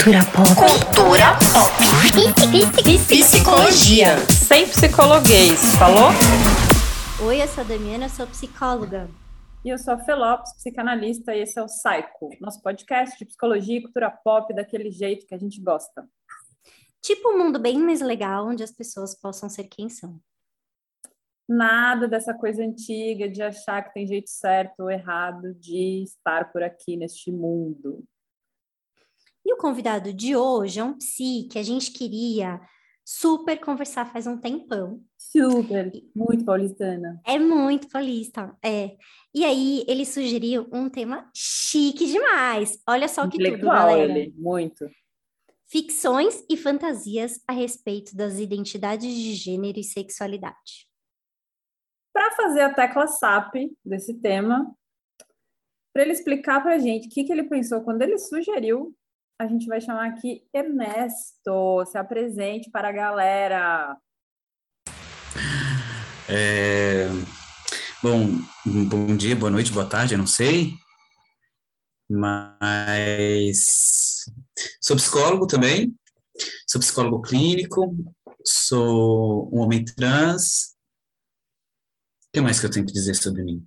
Cultura pop. Cultura pop. Psicologia. Sem psicologuês. Falou? Oi, eu sou a Damiana, eu sou psicóloga. E eu sou a Felopes, psicanalista, e esse é o Psycho, nosso podcast de psicologia e cultura pop daquele jeito que a gente gosta. Tipo um mundo bem mais legal, onde as pessoas possam ser quem são. Nada dessa coisa antiga de achar que tem jeito certo ou errado de estar por aqui neste mundo. E o convidado de hoje é um psi que a gente queria super conversar faz um tempão. Super, muito paulistana. É muito paulista, é. E aí ele sugeriu um tema chique demais. Olha só que tudo, galera. ele, muito. Ficções e fantasias a respeito das identidades de gênero e sexualidade. Para fazer a tecla SAP desse tema, para ele explicar para a gente o que, que ele pensou quando ele sugeriu a gente vai chamar aqui Ernesto. Se apresente para a galera. É... Bom, bom dia, boa noite, boa tarde, eu não sei. Mas sou psicólogo também, sou psicólogo clínico, sou um homem trans. O que mais que eu tenho que dizer sobre mim?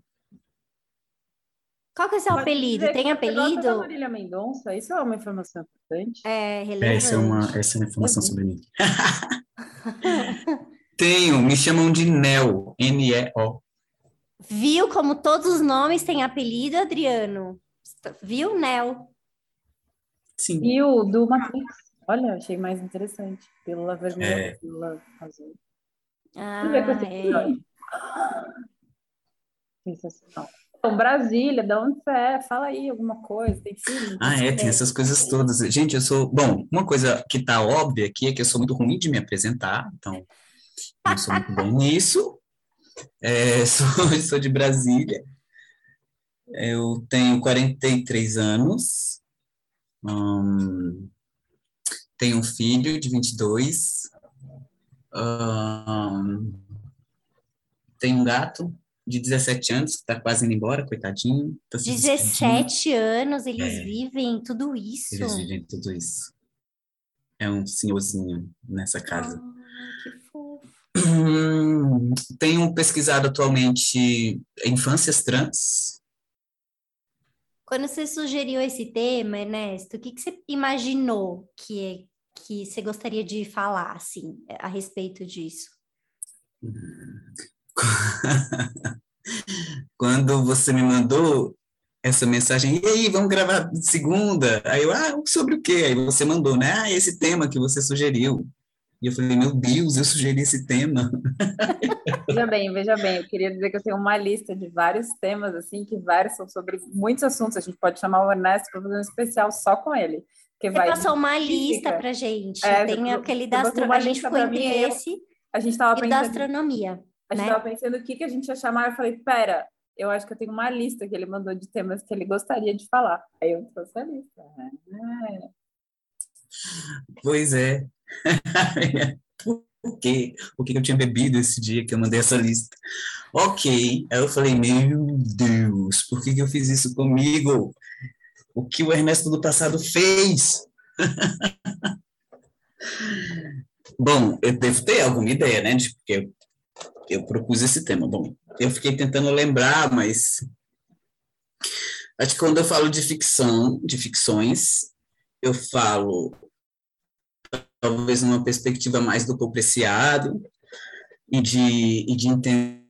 Qual que é o seu apelido? Tem apelido? Da Marília Mendonça, isso é uma informação importante. É, relevante. Essa é uma, essa é uma informação uhum. sobre mim. Tenho, me chamam de Neo, N-E-O. Viu como todos os nomes têm apelido, Adriano? Viu, Neo? Sim. Viu, do Matrix. Olha, achei mais interessante. Pílula vermelha, é. pílula azul. Ah, é. Sensacional. Então, Brasília, de onde você é? Fala aí alguma coisa, tem filho? Ah, é, tem essas coisas todas. Gente, eu sou. Bom, uma coisa que tá óbvia aqui é que eu sou muito ruim de me apresentar, então eu sou muito bom nisso. É, sou, sou de Brasília. Eu tenho 43 anos. Hum, tenho um filho de 22. Hum, tenho um gato de 17 anos, que está quase indo embora, coitadinho. Tá 17 anos, eles é, vivem tudo isso. Eles vivem tudo isso. É um senhorzinho nessa casa. Ah, que fofo. tenho pesquisado atualmente infâncias trans. Quando você sugeriu esse tema, Ernesto, o que, que você imaginou que, que você gostaria de falar, assim, a respeito disso? Quando você me mandou essa mensagem, e aí, vamos gravar segunda? Aí eu, ah, sobre o quê? Aí você mandou, né? Ah, esse tema que você sugeriu. E eu falei, meu Deus, eu sugeri esse tema. Veja bem, veja bem, eu queria dizer que eu tenho uma lista de vários temas, assim, que vários são sobre muitos assuntos. A gente pode chamar o Ernesto para fazer um especial só com ele. Você vai passou uma lista para gente. É, Tem aquele da astronomia. A gente ficou entre esse a gente pensando... da astronomia. A gente estava né? pensando o que, que a gente ia chamar. Eu falei, pera, eu acho que eu tenho uma lista que ele mandou de temas que ele gostaria de falar. Aí eu trouxe a lista. É. Pois é. Por quê? O que eu tinha bebido esse dia que eu mandei essa lista? Ok. Aí eu falei, meu Deus, por que, que eu fiz isso comigo? O que o Ernesto do passado fez? Bom, eu devo ter alguma ideia, né? De porque eu propus esse tema. Bom, eu fiquei tentando lembrar, mas acho que quando eu falo de ficção, de ficções, eu falo talvez numa perspectiva mais do apreciado e de, e de entender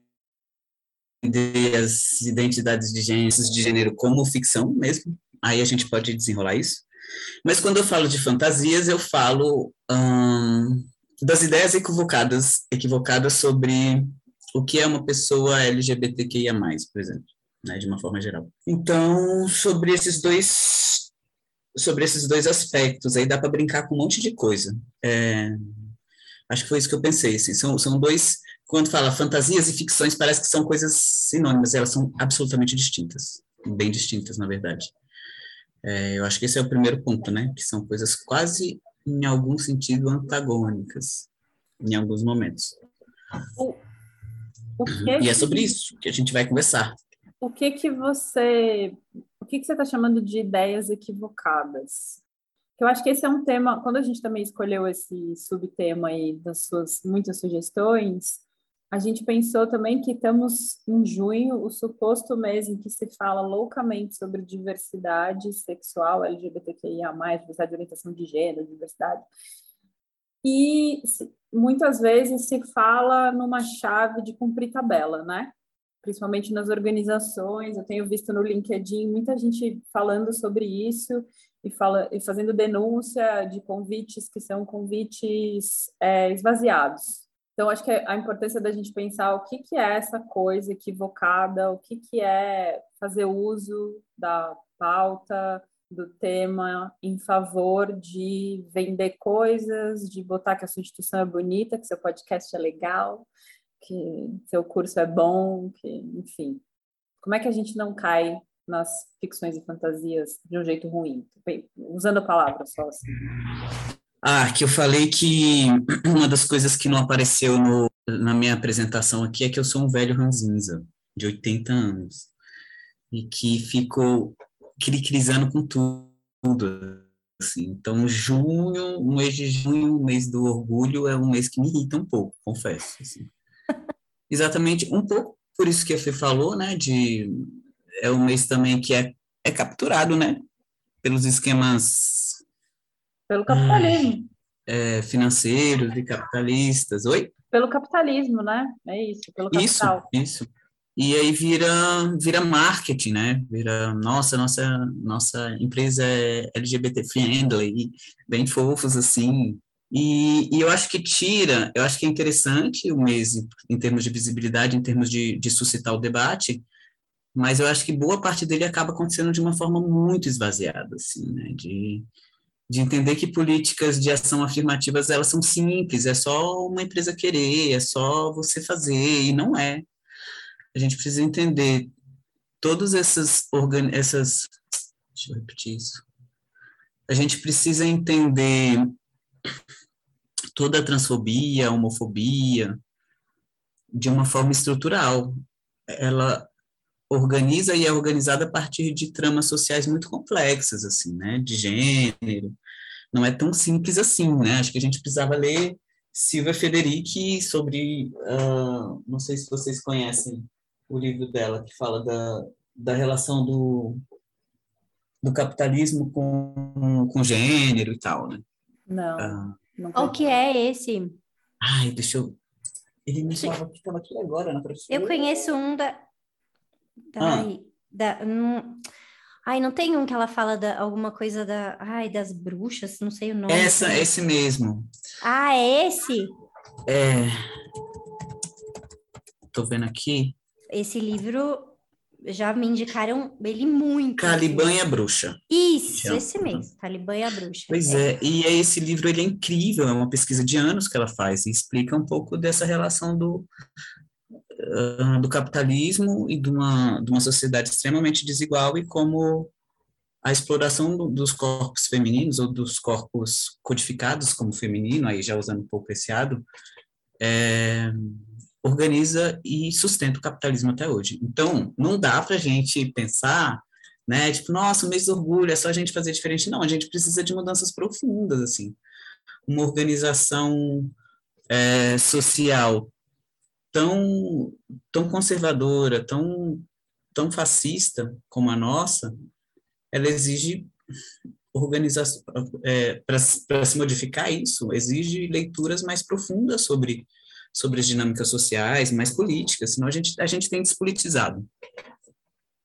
as identidades de gênero, de gênero como ficção mesmo. Aí a gente pode desenrolar isso. Mas quando eu falo de fantasias, eu falo hum, das ideias equivocadas, equivocadas sobre o que é uma pessoa LGBTQIA+, por exemplo, né, de uma forma geral. Então, sobre esses dois sobre esses dois aspectos, aí dá para brincar com um monte de coisa. É, acho que foi isso que eu pensei, assim, são, são dois, quando fala fantasias e ficções, parece que são coisas sinônimas, elas são absolutamente distintas, bem distintas, na verdade. É, eu acho que esse é o primeiro ponto, né, que são coisas quase em algum sentido, antagônicas em alguns momentos. O, o que e é sobre isso que a gente vai conversar. O que que você, o que que você está chamando de ideias equivocadas? Eu acho que esse é um tema, quando a gente também escolheu esse subtema aí das suas muitas sugestões, a gente pensou também que estamos em junho, o suposto mês em que se fala loucamente sobre diversidade sexual, LGBTQIA+, diversidade de orientação de gênero, diversidade. E muitas vezes se fala numa chave de cumprir tabela, né? Principalmente nas organizações, eu tenho visto no LinkedIn muita gente falando sobre isso e, fala, e fazendo denúncia de convites que são convites é, esvaziados. Então, acho que a importância da gente pensar o que, que é essa coisa equivocada, o que, que é fazer uso da pauta, do tema em favor de vender coisas, de botar que a sua instituição é bonita, que seu podcast é legal, que seu curso é bom, que, enfim. Como é que a gente não cai nas ficções e fantasias de um jeito ruim? Bem, usando a palavra só assim. Ah, que eu falei que uma das coisas que não apareceu no, na minha apresentação aqui é que eu sou um velho ranzinza, de 80 anos, e que fico crisando com tudo. Assim. Então, junho, o mês de junho, o mês do orgulho, é um mês que me irrita um pouco, confesso. Assim. Exatamente, um pouco por isso que a Fê falou, né, de é um mês também que é, é capturado, né, pelos esquemas pelo capitalismo. É, financeiros e capitalistas. Oi? Pelo capitalismo, né? É isso, pelo capital. Isso, isso. E aí vira, vira marketing, né? Vira, nossa, nossa, nossa empresa é LGBT friendly, bem fofos assim. E, e, eu acho que tira, eu acho que é interessante o mês em termos de visibilidade, em termos de, de suscitar o debate, mas eu acho que boa parte dele acaba acontecendo de uma forma muito esvaziada, assim, né? De, de entender que políticas de ação afirmativas elas são simples, é só uma empresa querer, é só você fazer, e não é. A gente precisa entender todas essas organ... essas deixa eu repetir isso. A gente precisa entender toda a transfobia, a homofobia de uma forma estrutural. Ela organiza e é organizada a partir de tramas sociais muito complexas, assim, né? De gênero. Não é tão simples assim, né? Acho que a gente precisava ler Silvia Federici sobre, uh, não sei se vocês conhecem o livro dela, que fala da, da relação do, do capitalismo com, com gênero e tal, né? Não. Uh, não Qual que é esse? Ai, deixa eu... Ele me falava que estava aqui agora na professora. Eu conheço um da... Ai, ah. da, um... Ai, não tem um que ela fala da alguma coisa da, ai, das bruxas, não sei o nome. Essa, assim. esse mesmo. Ah, é esse? É. Tô vendo aqui. Esse livro já me indicaram ele muito. Caliban e a Bruxa. Isso, esse mesmo, Caliban e a Bruxa. Pois é. é, e esse livro ele é incrível, é uma pesquisa de anos que ela faz e explica um pouco dessa relação do, uh, do capitalismo e de uma, de uma sociedade extremamente desigual e como a exploração do, dos corpos femininos ou dos corpos codificados como feminino, aí já usando um pouco esse ado, é, organiza e sustenta o capitalismo até hoje. Então, não dá para a gente pensar, né, tipo, nossa, mês do orgulho, é só a gente fazer diferente. Não, a gente precisa de mudanças profundas, assim. Uma organização é, social tão, tão conservadora, tão, tão fascista como a nossa, ela exige organização, é, para se modificar isso, exige leituras mais profundas sobre, sobre as dinâmicas sociais, mais políticas, senão a gente, a gente tem despolitizado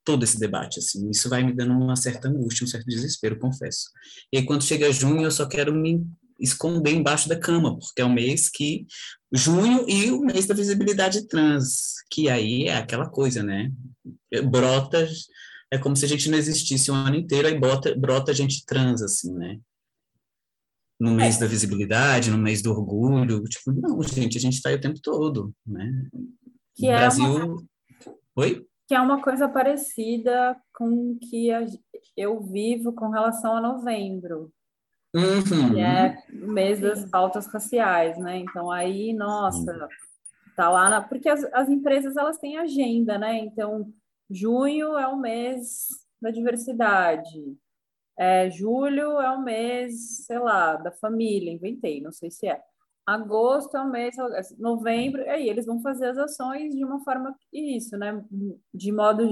todo esse debate, assim, isso vai me dando uma certa angústia, um certo desespero, confesso. E aí, quando chega junho, eu só quero me esconder embaixo da cama, porque é o mês que junho e o mês da visibilidade trans, que aí é aquela coisa, né? Brota, é como se a gente não existisse o ano inteiro, aí bota, brota a gente trans, assim, né? No mês é. da visibilidade, no mês do orgulho, tipo, não, gente, a gente está aí o tempo todo, né? Que o é Brasil... Uma... Oi? Que é uma coisa parecida com o que eu vivo com relação a novembro, Uhum. Que é o mês das pautas raciais, né? Então aí, nossa, tá lá na... porque as, as empresas elas têm agenda, né? Então junho é o mês da diversidade, É, julho é o mês, sei lá, da família, inventei, não sei se é. Agosto é o mês, novembro, aí eles vão fazer as ações de uma forma isso, né? De modo Uhum.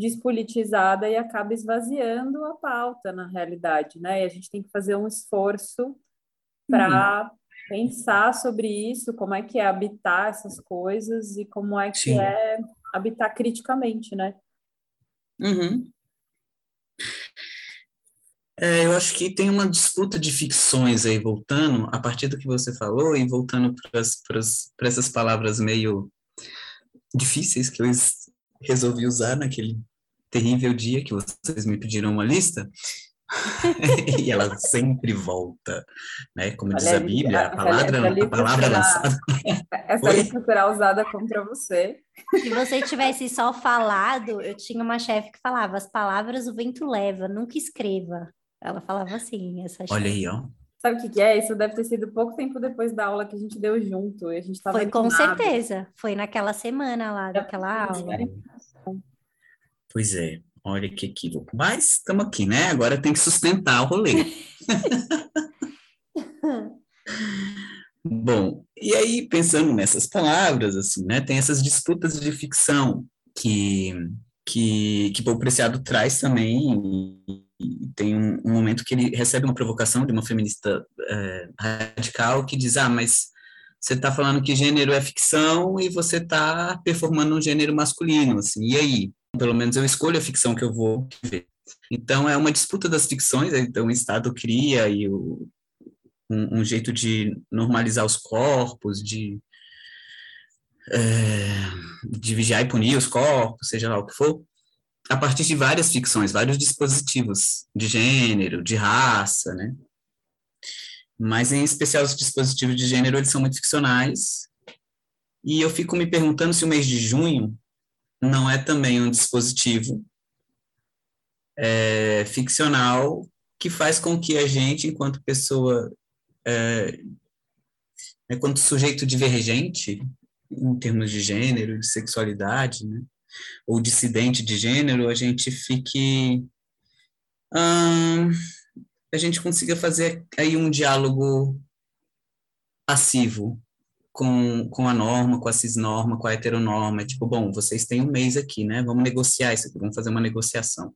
Despolitizada e acaba esvaziando a pauta na realidade, né? E a gente tem que fazer um esforço para pensar sobre isso, como é que é habitar essas coisas e como é que Sim. é habitar criticamente, né? Uhum. É, eu acho que tem uma disputa de ficções aí, voltando, a partir do que você falou, e voltando para essas palavras meio difíceis que eu es- resolvi usar naquele terrível dia que vocês me pediram uma lista, e ela sempre volta, né? Como diz Olha, a Bíblia, a essa- palavra, essa a lista palavra será- lançada. Essa Oi? lista será usada contra você. Se você tivesse só falado, eu tinha uma chefe que falava: as palavras o vento leva, nunca escreva. Ela falava assim, essa Olha chefe. aí, ó. Sabe o que, que é? Isso deve ter sido pouco tempo depois da aula que a gente deu junto. E a gente estava Foi com certeza. Foi naquela semana lá daquela aula. Pois é, olha que equívoco. Mas estamos aqui, né? Agora tem que sustentar o rolê. Bom, e aí pensando nessas palavras, assim, né? Tem essas disputas de ficção que que que Paul Preciado traz também. E tem um, um momento que ele recebe uma provocação de uma feminista eh, radical que diz: ah, mas você está falando que gênero é ficção e você está performando um gênero masculino, assim. E aí? Pelo menos eu escolho a ficção que eu vou ver. Então é uma disputa das ficções. Então o Estado cria e o, um, um jeito de normalizar os corpos, de é, de vigiar e punir os corpos, seja lá o que for, a partir de várias ficções, vários dispositivos de gênero, de raça, né? Mas, em especial, os dispositivos de gênero, eles são muito ficcionais. E eu fico me perguntando se o mês de junho não é também um dispositivo é, ficcional que faz com que a gente, enquanto pessoa, é, enquanto sujeito divergente, em termos de gênero, de sexualidade, né? ou dissidente de gênero, a gente fique. Hum, a gente consiga fazer aí um diálogo passivo com, com a norma, com a cisnorma, com a heteronorma. Tipo, bom, vocês têm um mês aqui, né? Vamos negociar isso aqui, vamos fazer uma negociação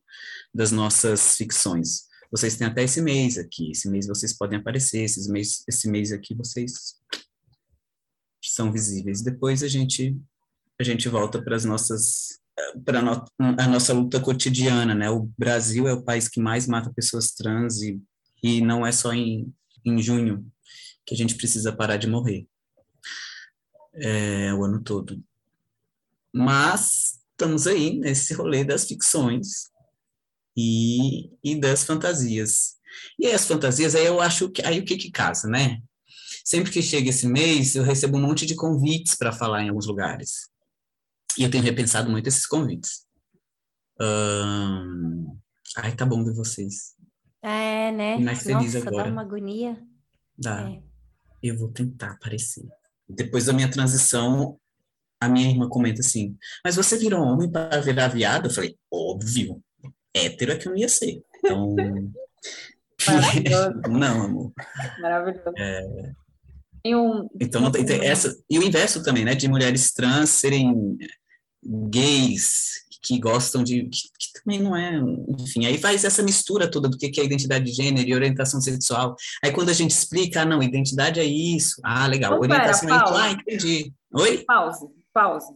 das nossas ficções. Vocês têm até esse mês aqui, esse mês vocês podem aparecer, esses mês, esse mês aqui vocês são visíveis. Depois a gente a gente volta para as nossas para no, a nossa luta cotidiana, né? O Brasil é o país que mais mata pessoas trans e, e não é só em, em junho que a gente precisa parar de morrer. É, o ano todo. Mas estamos aí nesse rolê das ficções e, e das fantasias. E aí as fantasias, aí eu acho que aí o que que casa, né? Sempre que chega esse mês, eu recebo um monte de convites para falar em alguns lugares. E eu tenho repensado muito esses convites. Hum... Ai, tá bom ver vocês. É, né? Mais feliz Nossa, agora. dá uma agonia. Dá. É. Eu vou tentar aparecer. Depois da minha transição, a minha irmã comenta assim: Mas você virou homem para virar viado? Eu falei: Óbvio. Hétero é que eu não ia ser. Então. Não, amor. Maravilhoso. É. Um, Então, não tem, tem essa. E o inverso também, né? De mulheres trans serem gays, que gostam de. Que, que também não é. Enfim, aí faz essa mistura toda do que que é identidade de gênero e orientação sexual. Aí quando a gente explica, ah, não, identidade é isso. Ah, legal. Então, pera, orientação é isso. Paula. Ah, entendi. Oi? Pause, pause.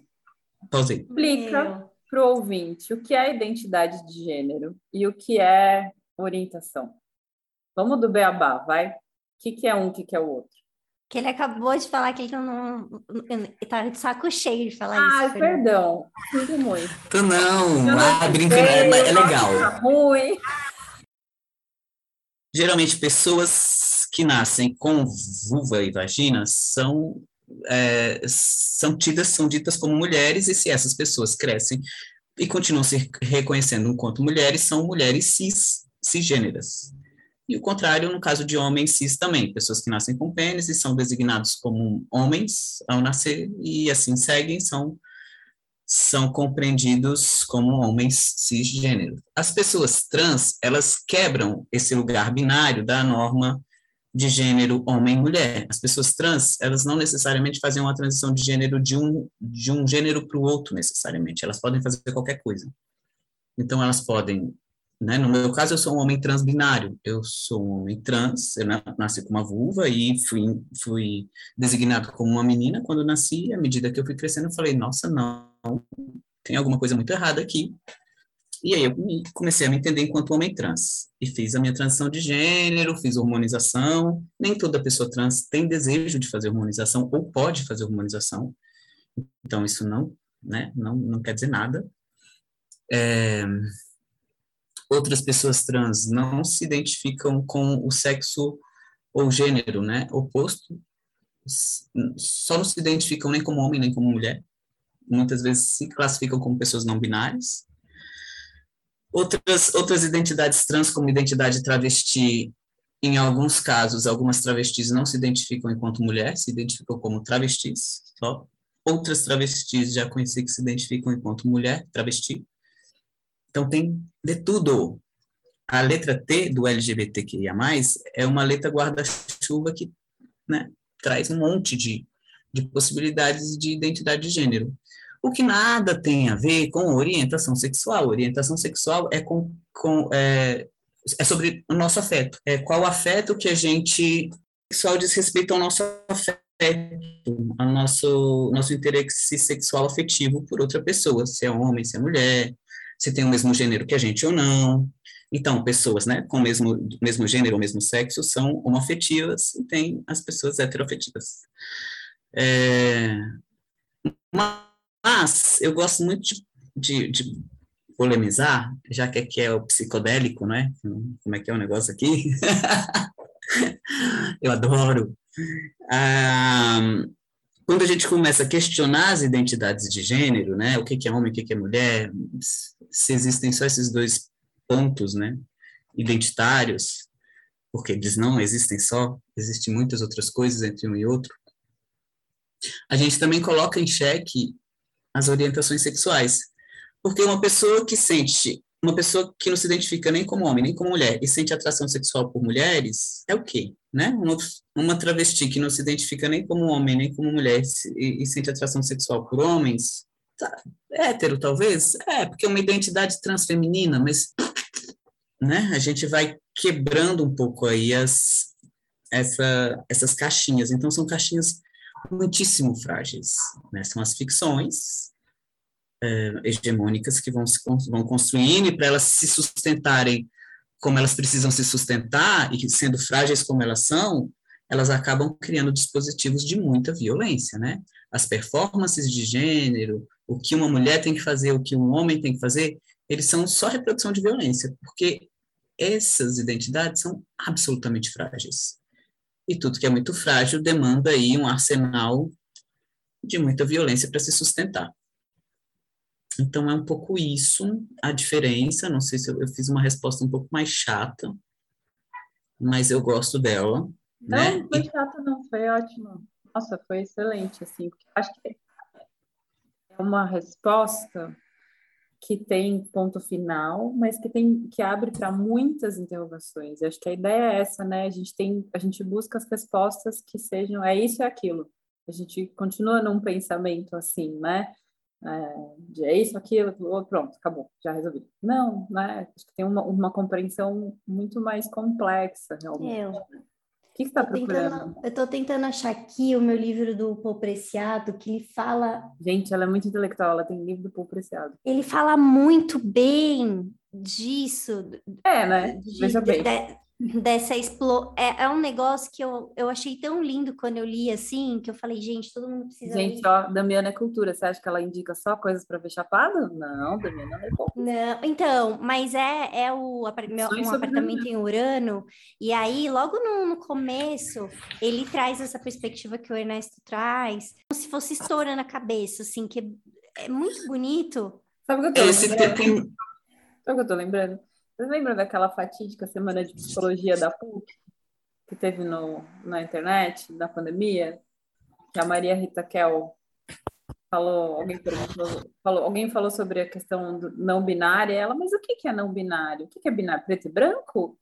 Pausei. Explica para o ouvinte o que é identidade de gênero e o que é orientação. Vamos do beabá, vai? O que, que é um, o que, que é o outro? Que ele acabou de falar que ele não, tá de saco cheio de falar Ah, isso. Fernanda. perdão. Sinto muito. Então, não, Eu ah, brincando, é, é legal. Tá ruim. Geralmente, pessoas que nascem com vulva e vagina são, é, são tidas, são ditas como mulheres, e se essas pessoas crescem e continuam se reconhecendo enquanto mulheres, são mulheres cis, cisgêneras. E o contrário, no caso de homens cis também, pessoas que nascem com pênis e são designados como homens ao nascer, e assim seguem, são são compreendidos como homens cisgênero. As pessoas trans, elas quebram esse lugar binário da norma de gênero homem-mulher. As pessoas trans, elas não necessariamente fazem uma transição de gênero de um, de um gênero para o outro, necessariamente. Elas podem fazer qualquer coisa. Então, elas podem né? No meu caso, eu sou um homem transbinário. Eu sou um homem trans, eu nasci com uma vulva e fui, fui designado como uma menina quando nasci. À medida que eu fui crescendo, eu falei, nossa, não, tem alguma coisa muito errada aqui. E aí eu comecei a me entender enquanto homem trans. E fiz a minha transição de gênero, fiz hormonização. Nem toda pessoa trans tem desejo de fazer hormonização ou pode fazer hormonização. Então, isso não, né, não, não quer dizer nada. É, outras pessoas trans não se identificam com o sexo ou gênero, né, oposto, só não se identificam nem como homem nem como mulher. Muitas vezes se classificam como pessoas não binárias. Outras outras identidades trans, como identidade travesti, em alguns casos, algumas travestis não se identificam enquanto mulher, se identificam como travestis. Só. Outras travestis já conheci que se identificam enquanto mulher, travesti. Então, tem de tudo. A letra T do LGBTQIA+, é uma letra guarda-chuva que né, traz um monte de, de possibilidades de identidade de gênero. O que nada tem a ver com orientação sexual. Orientação sexual é, com, com, é, é sobre o nosso afeto. É qual afeto que a gente sexual diz respeito ao nosso afeto, ao nosso, nosso interesse sexual afetivo por outra pessoa, se é homem, se é mulher, se tem o mesmo gênero que a gente ou não. Então, pessoas né, com o mesmo, mesmo gênero ou mesmo sexo são homoafetivas e tem as pessoas heteroafetivas. É, mas eu gosto muito de, de, de polemizar, já que aqui é o psicodélico, né? Como é que é o negócio aqui? eu adoro. Ah, quando a gente começa a questionar as identidades de gênero, né, o que, é homem, o que, que é mulher, se existem só esses dois pontos, né, identitários, porque eles não existem só, existem muitas outras coisas entre um e outro, a gente também coloca em xeque as orientações sexuais. Porque uma pessoa que sente uma pessoa que não se identifica nem como homem, nem como mulher, e sente atração sexual por mulheres, é o quê? Né? Uma, uma travesti que não se identifica nem como homem, nem como mulher, e, e sente atração sexual por homens, tá, é hétero, talvez? É, porque é uma identidade transfeminina, mas né, a gente vai quebrando um pouco aí as, essa, essas caixinhas. Então, são caixinhas muitíssimo frágeis. Né? São as ficções, é, hegemônicas que vão, se, vão construindo e para elas se sustentarem como elas precisam se sustentar e sendo frágeis como elas são, elas acabam criando dispositivos de muita violência, né? As performances de gênero, o que uma mulher tem que fazer, o que um homem tem que fazer, eles são só reprodução de violência, porque essas identidades são absolutamente frágeis. E tudo que é muito frágil demanda aí um arsenal de muita violência para se sustentar. Então, é um pouco isso a diferença. Não sei se eu, eu fiz uma resposta um pouco mais chata, mas eu gosto dela. Não, né? não foi chata, não, foi ótimo. Nossa, foi excelente, assim, porque acho que é uma resposta que tem ponto final, mas que tem que abre para muitas interrogações. Acho que a ideia é essa, né? A gente tem, a gente busca as respostas que sejam é isso e aquilo. A gente continua num pensamento assim, né? É, de é isso, aquilo, pronto, acabou, já resolvi. Não, né? Acho que tem uma, uma compreensão muito mais complexa, realmente. Eu. O que você está procurando? Tentando, eu estou tentando achar aqui o meu livro do Paul Preciado, que ele fala... Gente, ela é muito intelectual, ela tem livro do Paul Preciado. Ele fala muito bem disso. É, né? De, Veja bem. de, dessa explo... É, é, um negócio que eu, eu achei tão lindo quando eu li assim, que eu falei, gente, todo mundo precisa Gente, ler. ó, Damiana é cultura. Você acha que ela indica só coisas para ver chapado? Não, Damiana é cultura. Não, então, mas é, é o meu, um apartamento em Urano, e aí, logo no, no, começo, ele traz essa perspectiva que o Ernesto traz, como se fosse estourando a cabeça, assim, que é, é muito bonito. Sabe o que eu tô Esse lembrando? tem- Sabe o que eu tô lembrando? Vocês lembram daquela fatídica semana de psicologia da PUC que teve no, na internet, na pandemia? Que a Maria Rita Kel falou, alguém falou, alguém falou sobre a questão do não binário, ela, mas o que, é não binário? O que é binário? Preto e branco?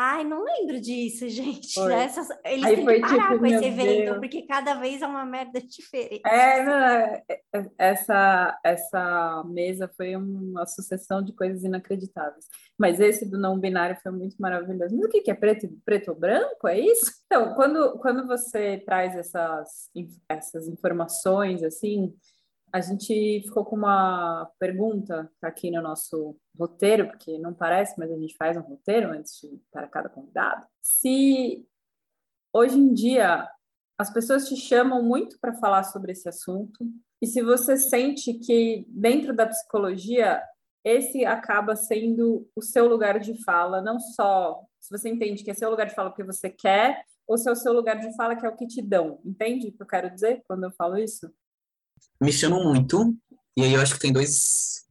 Ai, não lembro disso, gente. Essas, eles Aí têm que parar tipo, com esse evento, Deus. porque cada vez é uma merda diferente. É, não, é, é, essa, essa mesa foi uma sucessão de coisas inacreditáveis. Mas esse do não binário foi muito maravilhoso. Mas o que, que é preto, preto ou branco? É isso? Então, quando, quando você traz essas, essas informações, assim, a gente ficou com uma pergunta aqui no nosso roteiro, porque não parece, mas a gente faz um roteiro antes de, para cada convidado. Se hoje em dia as pessoas te chamam muito para falar sobre esse assunto, e se você sente que dentro da psicologia esse acaba sendo o seu lugar de fala, não só se você entende que é seu lugar de fala porque você quer, ou se é o seu lugar de fala que é o que te dão. Entende o que eu quero dizer quando eu falo isso? Me chamam muito, e aí eu acho que tem dois,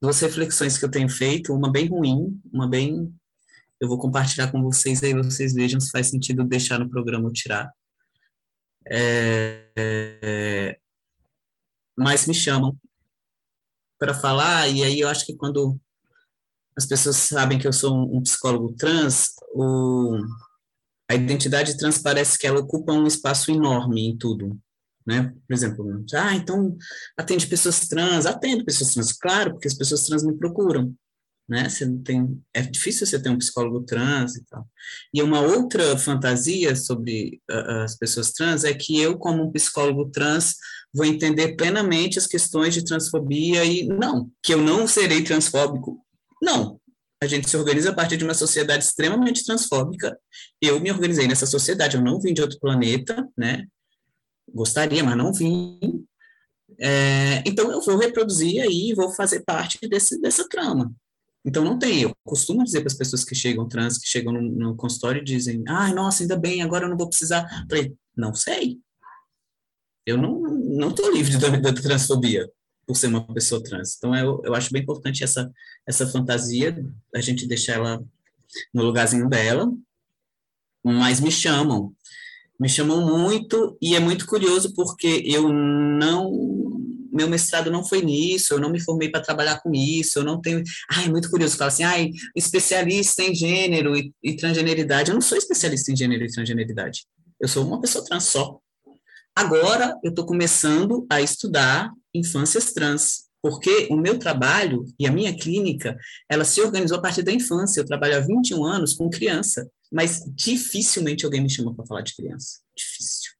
duas reflexões que eu tenho feito, uma bem ruim, uma bem. Eu vou compartilhar com vocês aí, vocês vejam se faz sentido deixar no programa ou tirar. É, é, mas me chamam para falar, e aí eu acho que quando as pessoas sabem que eu sou um, um psicólogo trans, o, a identidade trans parece que ela ocupa um espaço enorme em tudo né? Por exemplo, ah, então atende pessoas trans, atendo pessoas trans, claro, porque as pessoas trans me procuram, né? Você não tem, é difícil você ter um psicólogo trans e tal. E uma outra fantasia sobre uh, as pessoas trans é que eu, como um psicólogo trans, vou entender plenamente as questões de transfobia e não, que eu não serei transfóbico, não. A gente se organiza a partir de uma sociedade extremamente transfóbica. Eu me organizei nessa sociedade, eu não vim de outro planeta, né? Gostaria, mas não vim. É, então eu vou reproduzir aí, vou fazer parte desse, dessa trama. Então não tem, eu costumo dizer para as pessoas que chegam trans, que chegam no, no consultório e dizem, ai, ah, nossa, ainda bem, agora eu não vou precisar. falei, não sei. Eu não não estou livre da, da transfobia por ser uma pessoa trans. Então eu, eu acho bem importante essa essa fantasia, a gente deixar ela no lugarzinho dela, mas me chamam me chamam muito e é muito curioso porque eu não meu mestrado não foi nisso, eu não me formei para trabalhar com isso, eu não tenho. Ai, é muito curioso, fala assim, ai, especialista em gênero e, e transgeneridade. Eu não sou especialista em gênero e transgeneridade. Eu sou uma pessoa trans só. Agora eu estou começando a estudar infâncias trans, porque o meu trabalho e a minha clínica, ela se organizou a partir da infância. Eu trabalho há 21 anos com criança mas dificilmente alguém me chama para falar de criança. Difícil.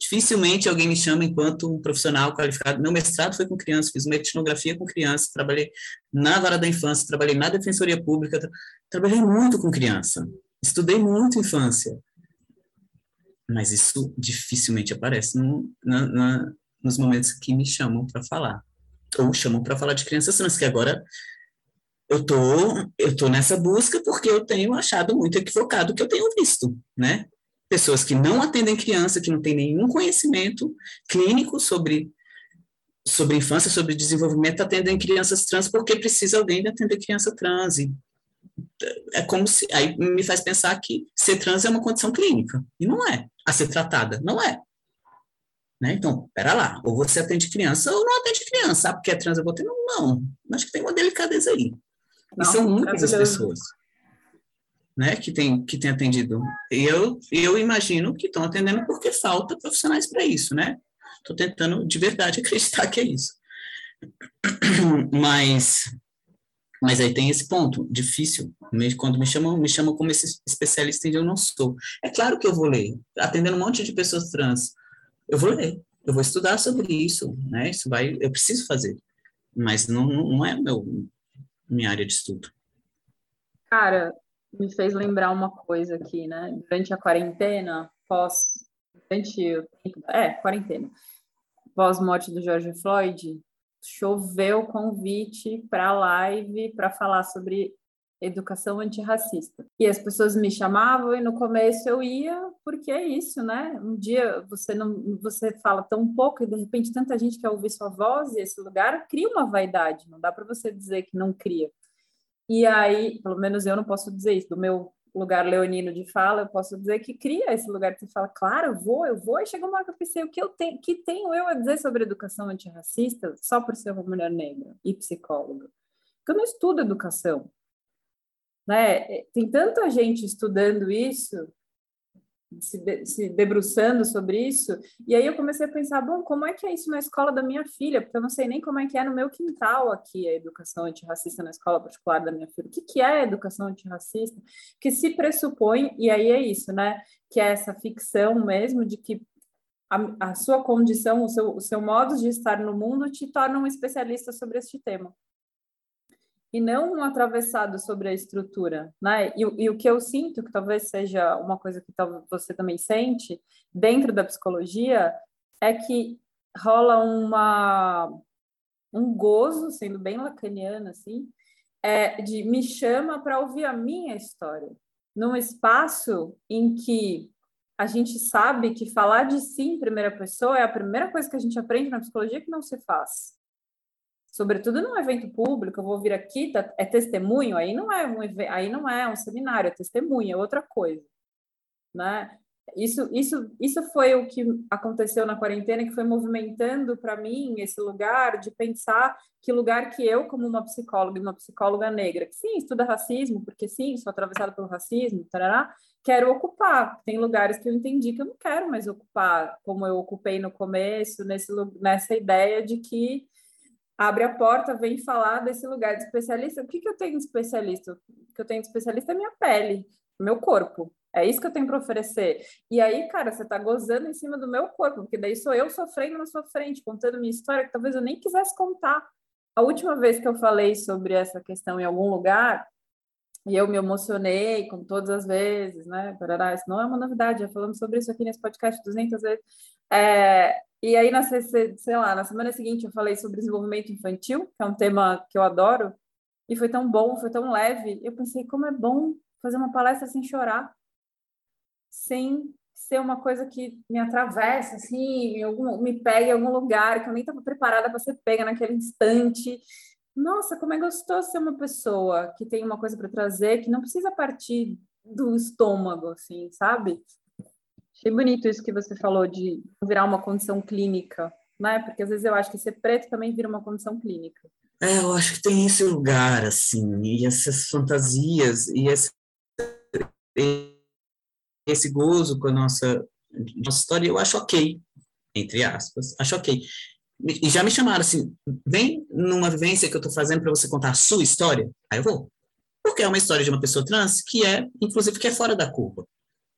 Dificilmente alguém me chama enquanto um profissional qualificado. Meu mestrado foi com criança, fiz uma etnografia com criança, trabalhei na vara da infância, trabalhei na defensoria pública, tra trabalhei muito com criança, estudei muito infância. Mas isso dificilmente aparece no, na, na, nos momentos que me chamam para falar. Ou chamam para falar de crianças trans, que agora eu tô, eu tô nessa busca porque eu tenho achado muito equivocado o que eu tenho visto, né? Pessoas que não atendem criança, que não têm nenhum conhecimento clínico sobre sobre infância, sobre desenvolvimento, atendem crianças trans porque precisa alguém de atender criança trans. E é como se aí me faz pensar que ser trans é uma condição clínica e não é. A ser tratada não é. Né? Então, pera lá, ou você atende criança ou não atende criança. Ah, porque é trans eu vou ter? Não, não. Acho que tem uma delicadeza aí. Não, e são muitas as pessoas né, que tem, que tem atendido. Eu, eu imagino que estão atendendo porque falta profissionais para isso, né? Estou tentando de verdade acreditar que é isso. Mas, mas aí tem esse ponto difícil. Quando me chamam, me chamam como esse especialista em eu não sou. É claro que eu vou ler, atendendo um monte de pessoas trans. Eu vou ler, eu vou estudar sobre isso, né? Isso vai, eu preciso fazer. Mas não, não é meu minha área de estudo. Cara, me fez lembrar uma coisa aqui, né? Durante a quarentena, pós. Durante É, quarentena. Pós-morte do George Floyd, choveu convite para live para falar sobre educação antirracista. E as pessoas me chamavam e no começo eu ia, porque é isso, né? Um dia você não você fala tão pouco e de repente tanta gente quer ouvir sua voz e esse lugar cria uma vaidade, não dá para você dizer que não cria. E aí, pelo menos eu não posso dizer isso do meu lugar leonino de fala, eu posso dizer que cria esse lugar que você fala, claro, eu vou, eu vou, e chega uma hora que eu pensei, o que eu tenho, que tenho eu a dizer sobre educação antirracista só por ser uma mulher negra e psicóloga? Porque eu não estudo educação. Né? Tem tanta gente estudando isso se, de, se debruçando sobre isso, e aí eu comecei a pensar, bom, como é que é isso na escola da minha filha? Porque eu não sei nem como é que é no meu quintal aqui a educação antirracista na escola particular da minha filha. O que, que é a educação antirracista? Que se pressupõe, e aí é isso, né? Que é essa ficção mesmo de que a, a sua condição, o seu, o seu modo de estar no mundo te torna um especialista sobre este tema e não um atravessado sobre a estrutura, né? E, e, o que eu sinto, que talvez seja uma coisa que você também sente dentro da psicologia, é que rola uma um gozo, sendo bem lacaniana assim, é, de me chama para ouvir a minha história, num espaço em que a gente sabe que falar de si em primeira pessoa é a primeira coisa que a gente aprende na psicologia que não se faz sobretudo num evento público, eu vou vir aqui, tá, é testemunho, aí não é um aí não é um seminário, é testemunho, é outra coisa, né? Isso, isso, isso foi o que aconteceu na quarentena, que foi movimentando para mim esse lugar de pensar que lugar que eu, como uma psicóloga, uma psicóloga negra, que sim, estuda racismo, porque sim, sou atravessada pelo racismo, tarará, quero ocupar. Tem lugares que eu entendi que eu não quero mais ocupar, como eu ocupei no começo, nesse, nessa ideia de que abre a porta, vem falar desse lugar de especialista. O que, que eu tenho de especialista? O que eu tenho de especialista é minha pele, meu corpo. É isso que eu tenho para oferecer. E aí, cara, você está gozando em cima do meu corpo, porque daí sou eu sofrendo na sua frente, contando minha história que talvez eu nem quisesse contar. A última vez que eu falei sobre essa questão em algum lugar, e eu me emocionei, como todas as vezes, né? Parará, isso não é uma novidade, já falamos sobre isso aqui nesse podcast 200 vezes. É, e aí, na, sei lá, na semana seguinte eu falei sobre desenvolvimento infantil, que é um tema que eu adoro, e foi tão bom, foi tão leve. Eu pensei, como é bom fazer uma palestra sem chorar, sem ser uma coisa que me atravessa, assim, algum, me pega em algum lugar que eu nem estava preparada para ser pega naquele instante. Nossa, como é gostoso ser uma pessoa que tem uma coisa para trazer, que não precisa partir do estômago, assim, sabe? Achei bonito isso que você falou de virar uma condição clínica, né? Porque às vezes eu acho que ser preto também vira uma condição clínica. É, eu acho que tem esse lugar, assim, e essas fantasias, e esse, esse gozo com a nossa, nossa história, eu acho ok, entre aspas, acho ok. E já me chamaram assim, vem numa vivência que eu estou fazendo para você contar a sua história, aí eu vou. Porque é uma história de uma pessoa trans que é, inclusive, que é fora da curva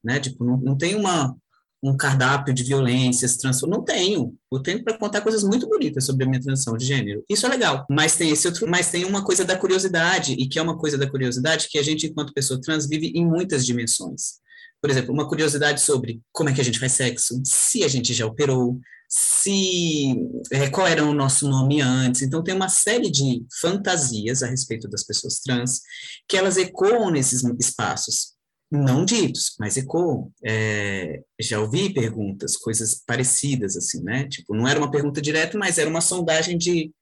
né? Tipo, não, não tem uma, um cardápio de violências, transform... não tenho. Eu tenho para contar coisas muito bonitas sobre a minha transição de gênero. Isso é legal. Mas tem esse outro, mas tem uma coisa da curiosidade e que é uma coisa da curiosidade que a gente, enquanto pessoa trans, vive em muitas dimensões. Por exemplo, uma curiosidade sobre como é que a gente faz sexo, se a gente já operou, se é, qual era o nosso nome antes. Então tem uma série de fantasias a respeito das pessoas trans que elas ecoam nesses espaços não ditos, mas ecoam. É, já ouvi perguntas, coisas parecidas, assim, né? Tipo, não era uma pergunta direta, mas era uma sondagem de,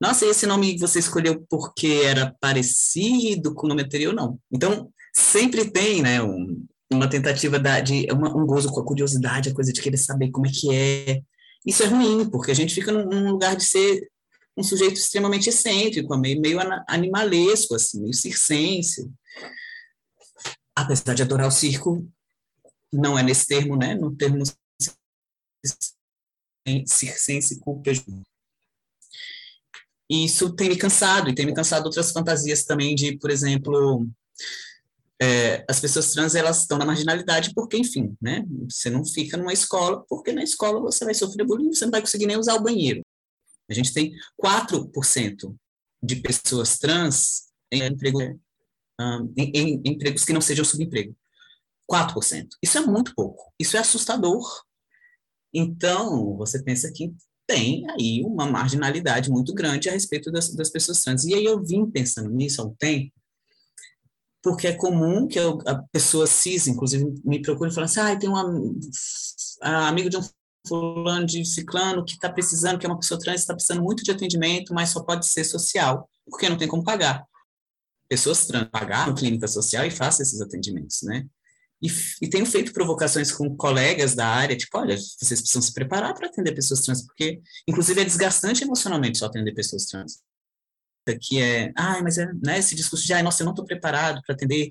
nossa, esse nome você escolheu porque era parecido com o nome anterior? Não. Então, sempre tem, né, um, uma tentativa da, de, uma, um gozo com a curiosidade, a coisa de querer saber como é que é. Isso é ruim, porque a gente fica num, num lugar de ser um sujeito extremamente excêntrico, meio, meio animalesco, assim, meio circense apesar de adorar o circo, não é nesse termo, né? No termo circense culpa. Isso tem me cansado, e tem me cansado outras fantasias também de, por exemplo, é, as pessoas trans elas estão na marginalidade porque, enfim, né? Você não fica numa escola, porque na escola você vai sofrer bullying, você não vai conseguir nem usar o banheiro. A gente tem 4% de pessoas trans em emprego em, em, empregos que não sejam subemprego. 4%. Isso é muito pouco. Isso é assustador. Então, você pensa que tem aí uma marginalidade muito grande a respeito das, das pessoas trans. E aí eu vim pensando nisso há um tempo, porque é comum que eu, a pessoa cis, inclusive, me procure e fale assim, ah, tem um amigo de um fulano de ciclano que está precisando, que é uma pessoa trans, está precisando muito de atendimento, mas só pode ser social, porque não tem como pagar. Pessoas trans pagar uma clínica social e faça esses atendimentos, né? E, e, tenho feito provocações com colegas da área, tipo, olha, vocês precisam se preparar para atender pessoas trans, porque, inclusive, é desgastante emocionalmente só atender pessoas trans. Que é, ah, mas é, né, esse discurso de, ah, nossa, eu não estou preparado para atender.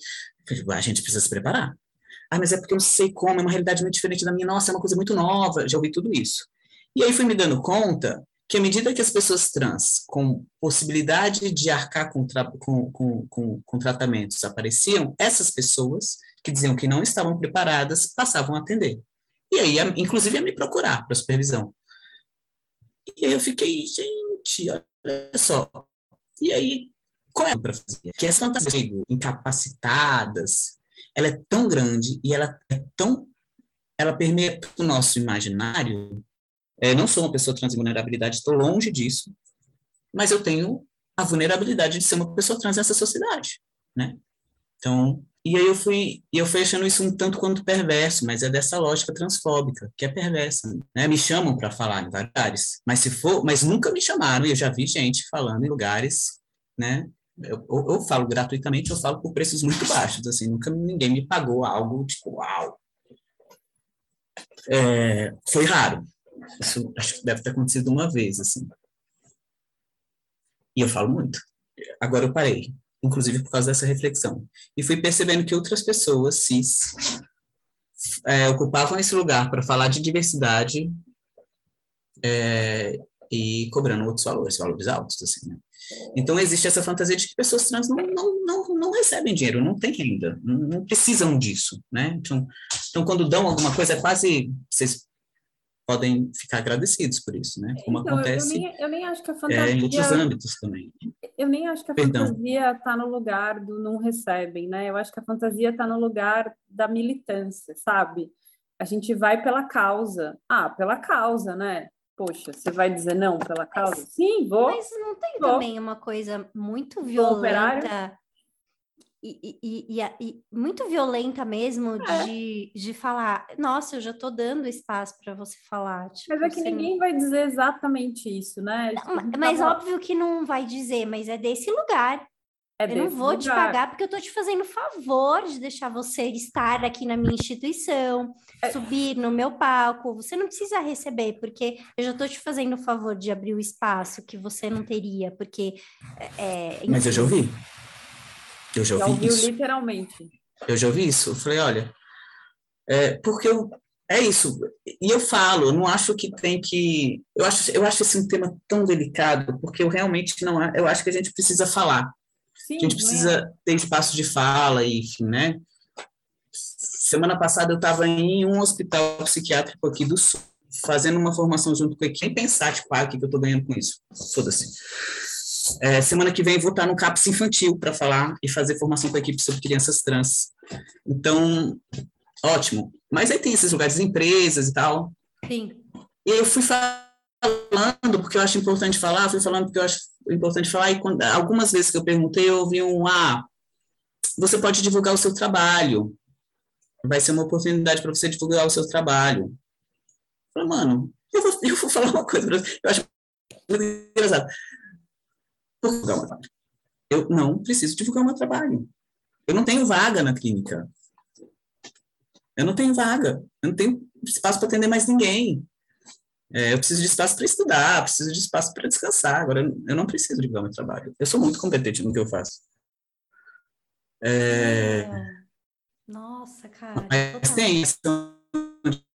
A gente precisa se preparar. Ah, mas é porque eu não sei como, é uma realidade muito diferente da minha, nossa, é uma coisa muito nova, já ouvi tudo isso. E aí fui me dando conta que à medida que as pessoas trans com possibilidade de arcar com, com, com, com, com tratamentos apareciam, essas pessoas que diziam que não estavam preparadas passavam a atender. E aí, inclusive, a me procurar para supervisão. E aí eu fiquei, gente, olha só. E aí, qual é para fazer? Que essa fantasia incapacitadas, ela é tão grande e ela é tão ela permeia o nosso imaginário é, não sou uma pessoa trans em vulnerabilidade, estou longe disso, mas eu tenho a vulnerabilidade de ser uma pessoa trans nessa sociedade, né? Então, e aí eu fui, eu fui achando isso um tanto quanto perverso, mas é dessa lógica transfóbica, que é perversa, né? Me chamam para falar em lugares, mas se for, mas nunca me chamaram, e eu já vi gente falando em lugares, né? Eu, eu, eu falo gratuitamente, eu falo por preços muito baixos, assim, nunca ninguém me pagou algo tipo, uau. É, foi raro, isso acho que deve ter acontecido uma vez, assim. E eu falo muito. Agora eu parei, inclusive por causa dessa reflexão. E fui percebendo que outras pessoas cis é, ocupavam esse lugar para falar de diversidade é, e cobrando outros valores, valores altos, assim, né? Então, existe essa fantasia de que pessoas trans não, não, não, não recebem dinheiro, não têm renda, não, não precisam disso, né? Então, então, quando dão alguma coisa, é quase, vocês podem ficar agradecidos por isso, né? Como então, acontece eu nem, eu nem, acho que a fantasia, é, em outros âmbitos também. Eu nem acho que a Perdão. fantasia está no lugar do não recebem, né? Eu acho que a fantasia está no lugar da militância, sabe? A gente vai pela causa. Ah, pela causa, né? Poxa, você vai dizer não pela causa? Sim, vou. Mas não tem vou. também uma coisa muito violenta e, e, e, e, muito violenta mesmo é. de, de falar, nossa, eu já tô dando espaço para você falar. Tipo, mas é que ninguém não... vai dizer exatamente isso, né? Não, tipo, mas tava... óbvio que não vai dizer, mas é desse lugar. É eu não vou lugar. te pagar porque eu tô te fazendo favor de deixar você estar aqui na minha instituição, é. subir no meu palco. Você não precisa receber, porque eu já tô te fazendo o favor de abrir o espaço que você não teria, porque. É, é mas eu já ouvi. Eu já ouvi, já ouvi isso. literalmente. Eu já ouvi isso. Eu falei, olha, é, porque eu, é isso. E eu falo, eu não acho que tem que. Eu acho, eu acho esse um tema tão delicado, porque eu realmente não. Eu acho que a gente precisa falar. Sim, a gente precisa é. ter espaço de fala, e, enfim, né? Semana passada eu estava em um hospital psiquiátrico aqui do Sul, fazendo uma formação junto com a equipe, pensar, tipo, ah, o que, que eu estou ganhando com isso? Foda-se. É, semana que vem vou estar no CAPS Infantil para falar e fazer formação com a equipe sobre crianças trans. Então, ótimo. Mas aí tem esses lugares, empresas e tal. Sim. E eu fui falando, porque eu acho importante falar, fui falando porque eu acho importante falar, e quando, algumas vezes que eu perguntei, eu ouvi um, ah, você pode divulgar o seu trabalho. Vai ser uma oportunidade para você divulgar o seu trabalho. Eu falei, mano, eu vou, eu vou falar uma coisa para você. Eu acho muito engraçado divulgar meu trabalho. Eu não preciso divulgar o meu trabalho. Eu não tenho vaga na clínica. Eu não tenho vaga. Eu não tenho espaço para atender mais ninguém. É, eu preciso de espaço para estudar, preciso de espaço para descansar. Agora, eu não preciso divulgar meu trabalho. Eu sou muito competente no que eu faço. É... Nossa, cara. Mas tem isso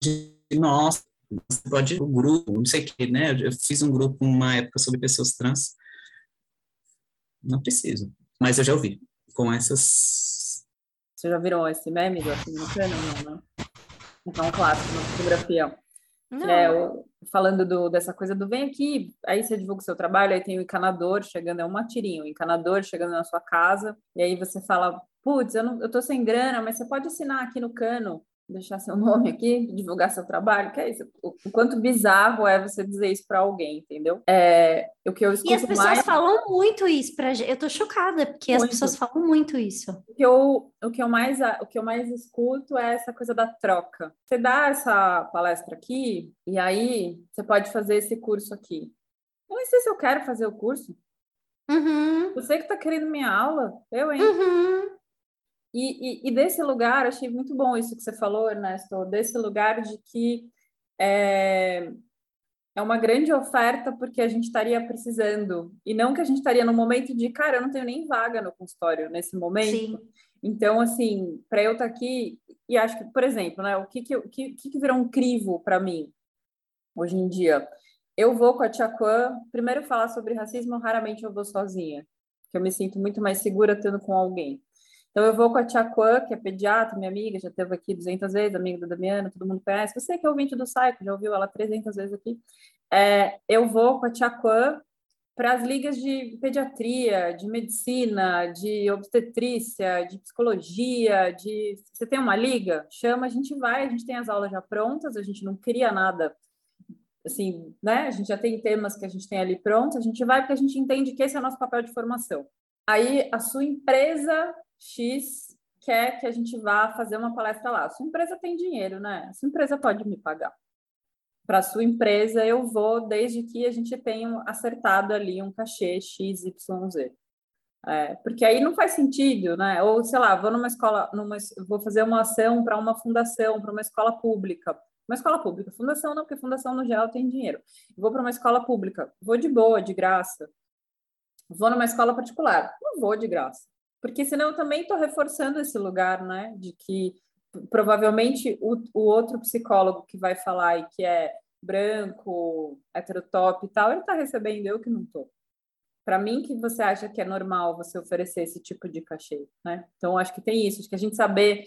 de, nossa, você pode ir grupo, não sei o que, né? Eu fiz um grupo uma época sobre pessoas trans. Não preciso. Mas eu já ouvi. Com essas. Você já virou esse meme do assim, Não, né? Então, um clássico na fotografia. É, o, falando do, dessa coisa do vem aqui, aí você divulga o seu trabalho, aí tem o encanador chegando, é um matirinho, o encanador chegando na sua casa, e aí você fala, putz, eu, não, eu tô sem grana, mas você pode assinar aqui no cano deixar seu nome aqui, divulgar seu trabalho, que é isso. O, o quanto bizarro é você dizer isso para alguém, entendeu? É, o que eu escuto E as pessoas mais... falam muito isso pra gente. Eu tô chocada, porque muito. as pessoas falam muito isso. O que, eu, o, que eu mais, o que eu mais escuto é essa coisa da troca. Você dá essa palestra aqui, e aí você pode fazer esse curso aqui. Eu não sei se eu quero fazer o curso. Uhum. Você que está querendo minha aula? Eu, hein? Uhum. E, e, e, desse lugar, achei muito bom isso que você falou, Ernesto, desse lugar de que é, é uma grande oferta porque a gente estaria precisando, e não que a gente estaria no momento de, cara, eu não tenho nem vaga no consultório nesse momento. Sim. Então, assim, para eu estar tá aqui, e acho que, por exemplo, né, o que, que, que, que virou um crivo para mim hoje em dia? Eu vou com a Tia Kwan, primeiro falar sobre racismo, raramente eu vou sozinha, que eu me sinto muito mais segura tendo com alguém. Então, eu vou com a Tia Kwan, que é pediatra, minha amiga, já esteve aqui 200 vezes, amiga da Damiana, todo mundo conhece. Você que é ouvinte do Psycho, já ouviu ela 300 vezes aqui. É, eu vou com a Tia Kwan para as ligas de pediatria, de medicina, de obstetrícia, de psicologia, de... Você tem uma liga? Chama, a gente vai, a gente tem as aulas já prontas, a gente não cria nada assim, né? A gente já tem temas que a gente tem ali prontos, a gente vai porque a gente entende que esse é o nosso papel de formação. Aí a sua empresa X quer que a gente vá fazer uma palestra lá. Sua empresa tem dinheiro, né? Sua empresa pode me pagar. Para sua empresa, eu vou desde que a gente tenha acertado ali um cachê X, Y, Z. É, porque aí não faz sentido, né? Ou, sei lá, vou numa escola, numa, vou fazer uma ação para uma fundação, para uma escola pública. Uma escola pública, fundação não, porque fundação no geral tem dinheiro. Vou para uma escola pública, vou de boa, de graça. Vou numa escola particular, não vou de graça. Porque senão eu também estou reforçando esse lugar, né? De que provavelmente o, o outro psicólogo que vai falar e que é branco, heterotop e tal, ele está recebendo eu que não estou. Para mim, que você acha que é normal você oferecer esse tipo de cachê, né? Então, acho que tem isso, acho que a gente saber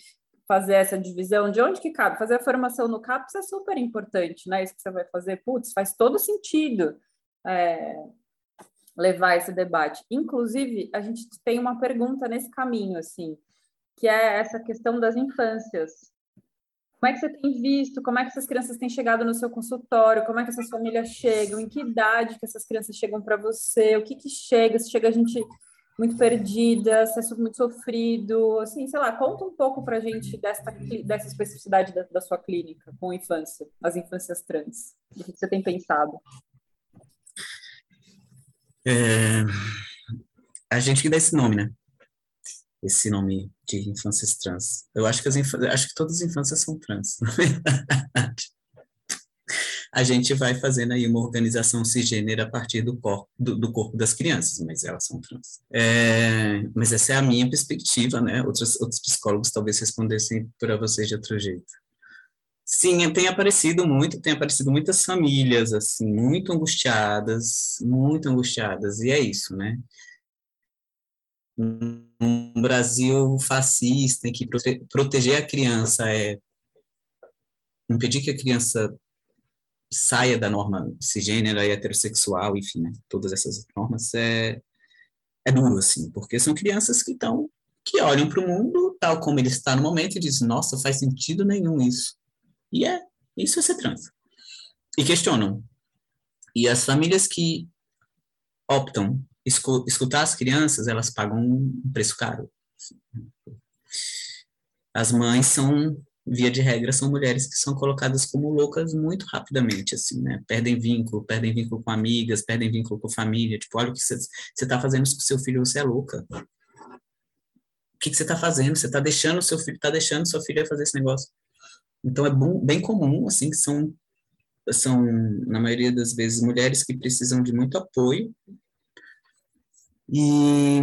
fazer essa divisão de onde que cabe. Fazer a formação no CAPS é super importante, né? Isso que você vai fazer, putz, faz todo sentido. É, levar esse debate. Inclusive, a gente tem uma pergunta nesse caminho, assim, que é essa questão das infâncias. Como é que você tem visto? Como é que essas crianças têm chegado no seu consultório? Como é que essas famílias chegam? Em que idade que essas crianças chegam para você? O que que chega? Se chega a gente muito perdida, se é muito sofrido, assim, sei lá, conta um pouco para a gente dessa, dessa especificidade da, da, sua clínica com infância, as infâncias trans. O que você tem pensado? É, a gente que dá esse nome, né? Esse nome de infâncias trans. Eu acho que, as acho que todas as infâncias são trans. A gente vai fazendo aí uma organização cisgênera a partir do corpo, do, do corpo das crianças, mas elas são trans. É, mas essa é a minha perspectiva, né? Outros, outros psicólogos talvez respondessem para vocês de outro jeito. Sim, tem aparecido muito, tem aparecido muitas famílias, assim, muito angustiadas, muito angustiadas, e é isso, né? Um Brasil fascista, em que prote proteger a criança é impedir que a criança saia da norma cisgênera e heterossexual, enfim, né? todas essas normas, é, é duro, assim, porque são crianças que estão, que olham para o mundo tal como ele está no momento e dizem, nossa, faz sentido nenhum isso. E é, isso é ser trans. E questionam. E as famílias que optam escu escutar as crianças, elas pagam um preço caro. As mães são, via de regra, são mulheres que são colocadas como loucas muito rapidamente, assim, né? Perdem vínculo, perdem vínculo com amigas, perdem vínculo com família. Tipo, olha o que você está fazendo com seu filho, você é louca. O que, você está fazendo? Você está deixando seu filho, está deixando seu filho fazer esse negócio. Então, é bom, bem comum, assim, que são, são, na maioria das vezes, mulheres que precisam de muito apoio. E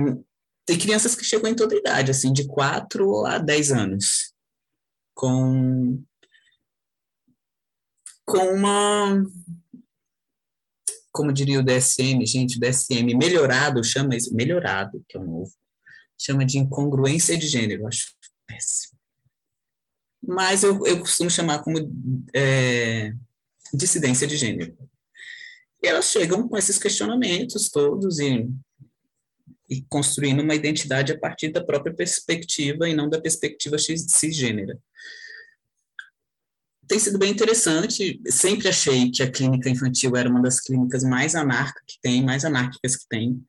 tem crianças que chegam em toda idade, assim, de 4 a 10 anos, com, com uma, como diria o DSM, gente, o DSM melhorado, chama isso, melhorado, que é o novo, chama de incongruência de gênero, acho péssimo mas eu, eu costumo chamar como é, dissidência de gênero. E elas chegam com esses questionamentos todos e, e construindo uma identidade a partir da própria perspectiva e não da perspectiva cisgênera. Tem sido bem interessante, sempre achei que a clínica infantil era uma das clínicas mais anarca que tem, mais anárquicas que tem,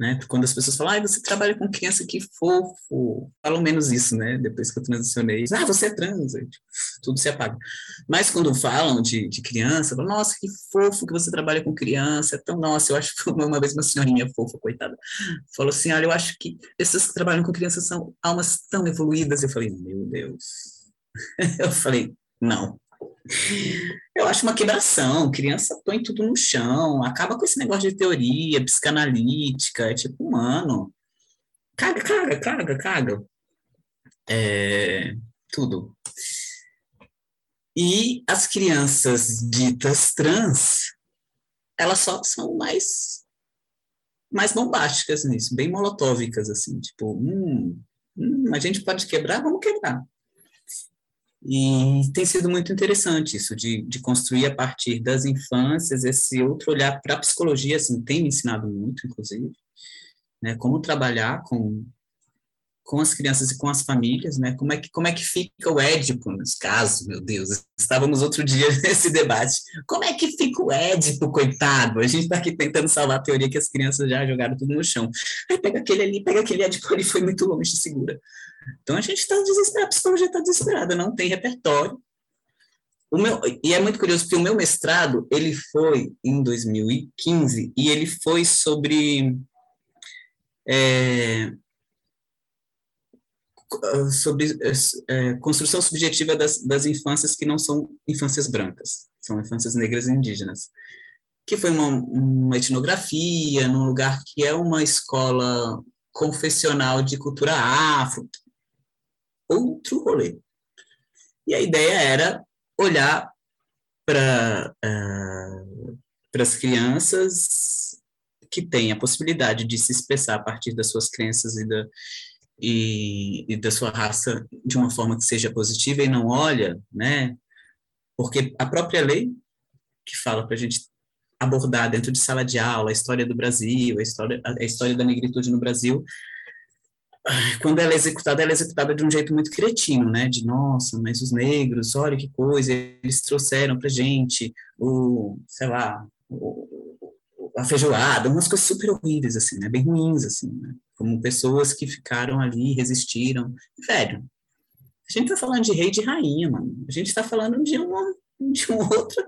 né? Quando as pessoas falam, ah, você trabalha com criança, que fofo. Falam menos isso, né? Depois que eu transicionei. Ah, você é trans. Tipo, tudo se apaga. Mas quando falam de, de criança, falam, nossa, que fofo que você trabalha com criança. É tão, nossa, eu acho que uma vez uma senhorinha fofa, coitada, falou assim, olha, eu acho que pessoas que trabalham com crianças são almas tão evoluídas. Eu falei, meu Deus. eu falei, não, eu acho uma quebração. Criança põe tudo no chão, acaba com esse negócio de teoria psicanalítica, é tipo, mano, caga, caga, caga, caga. É, tudo. E as crianças ditas trans, elas só são mais mais bombásticas nisso, bem molotóvicas, assim, tipo, hum, hum, a gente pode quebrar, vamos quebrar. E tem sido muito interessante isso, de, de construir a partir das infâncias esse outro olhar para a psicologia, assim, tem me ensinado muito, inclusive, né, como trabalhar com, com as crianças e com as famílias, né, como é que, como é que fica o Édipo nos casos, meu Deus, estávamos outro dia nesse debate, como é que fica o Édipo, coitado, a gente está aqui tentando salvar a teoria que as crianças já jogaram tudo no chão, aí pega aquele ali, pega aquele Édipo ali, foi muito longe, segura, então a gente está desesperado, a psicologia está desesperada, não tem repertório. O meu, e é muito curioso, porque o meu mestrado, ele foi em 2015, e ele foi sobre... É, sobre é, construção subjetiva das, das infâncias que não são infâncias brancas, são infâncias negras e indígenas que foi uma, uma etnografia num lugar que é uma escola confessional de cultura afro, outro rolê. E a ideia era olhar para uh, as crianças que têm a possibilidade de se expressar a partir das suas crenças e da, e, e da sua raça de uma forma que seja positiva e não olha, né? Porque a própria lei que fala para a gente abordar dentro de sala de aula a história do Brasil, a história, a história da negritude no Brasil, quando ela é executada, ela é executada de um jeito muito cretino, né? De nossa, mas os negros, olha que coisa, eles trouxeram pra gente o, sei lá, o, a feijoada, umas coisas super horríveis, assim, né? Bem ruins, assim, né? Como pessoas que ficaram ali, resistiram. Velho, a gente tá falando de rei de rainha, mano. A gente tá falando de uma, de uma outra.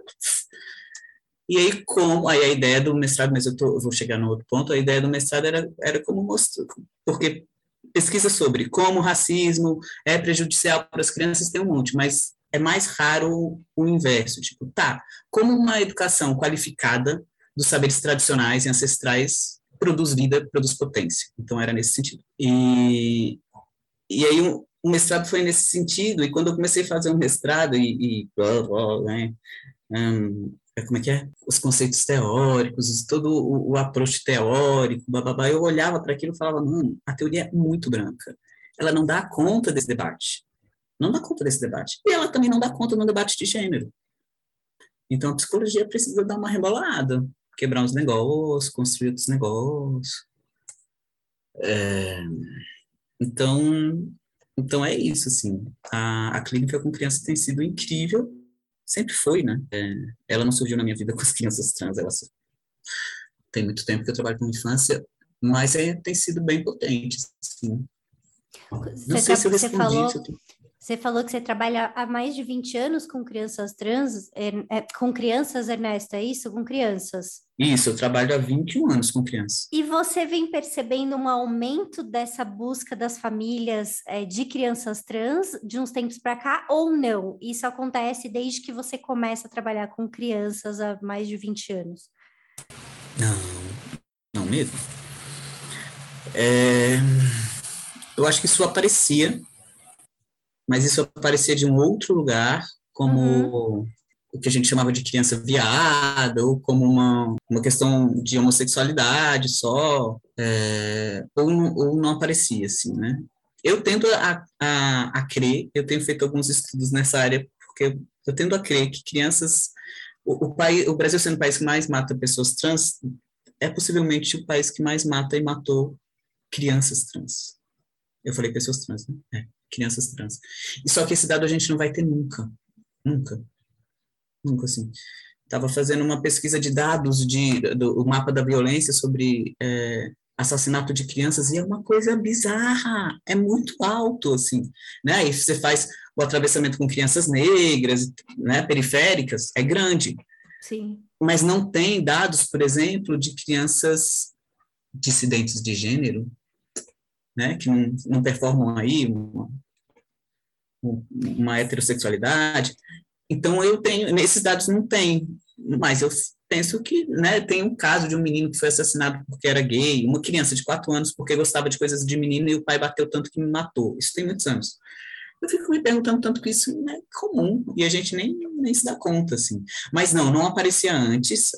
E aí, como, aí a ideia do mestrado, mas eu, tô, eu vou chegar no outro ponto, a ideia do mestrado era, era como mostrar, porque pesquisa sobre como o racismo é prejudicial para as crianças tem um monte, mas é mais raro o inverso. Tipo, tá, como uma educação qualificada dos saberes tradicionais e ancestrais produz vida, produz potência. Então, era nesse sentido. E, e aí, o, o mestrado foi nesse sentido, e quando eu comecei a fazer um mestrado, e, e blá, blá, né, um, é, como é que é? Os conceitos teóricos, todo o, o approach teórico, bababá, eu olhava para aquilo e falava, mano, a teoria é muito branca. Ela não dá conta desse debate. Não dá conta desse debate. E ela também não dá conta no debate de gênero. Então a psicologia precisa dar uma rebolada, quebrar uns negócios, construir outros negócios. É... Então, então é isso, assim. A, a clínica com criança tem sido incrível sempre foi, né? É, ela não surgiu na minha vida com as crianças trans, ela tem muito tempo que eu trabalho com infância, mas é, tem sido bem potente, sim. Não sei se eu respondi. Falou, você falou que você trabalha há mais de 20 anos com crianças trans, é, é, com crianças, Ernesto, é isso? Com crianças? Isso, eu trabalho há 21 anos com crianças. E você vem percebendo um aumento dessa busca das famílias é, de crianças trans de uns tempos para cá ou não? Isso acontece desde que você começa a trabalhar com crianças há mais de 20 anos? Não, não mesmo. É, eu acho que isso aparecia mas isso aparecia de um outro lugar, como uhum. o que a gente chamava de criança viada, ou como uma, uma questão de homossexualidade só, é, ou, não, ou não aparecia, assim, né? Eu tendo a, a, a crer, eu tenho feito alguns estudos nessa área, porque eu tendo a crer que crianças, o, o, país, o Brasil sendo o país que mais mata pessoas trans, é possivelmente o país que mais mata e matou crianças trans. Eu falei pessoas trans, né? É crianças trans. E só que esse dado a gente não vai ter nunca. Nunca. Nunca, assim. Estava fazendo uma pesquisa de dados de, do mapa da violência sobre é, assassinato de crianças e é uma coisa bizarra, é muito alto, assim, né? E você faz o atravessamento com crianças negras, né, periféricas, é grande. Sim. Mas não tem dados, por exemplo, de crianças dissidentes de gênero, né, que não, não performam aí uma, uma heterossexualidade. Então, eu tenho, nesses dados não tem, mas eu penso que, né, tem um caso de um menino que foi assassinado porque era gay, uma criança de quatro anos porque gostava de coisas de menino e o pai bateu tanto que me matou. Isso tem muitos anos. Eu fico me perguntando tanto que isso é comum e a gente nem, nem se dá conta, assim. Mas não, não aparecia antes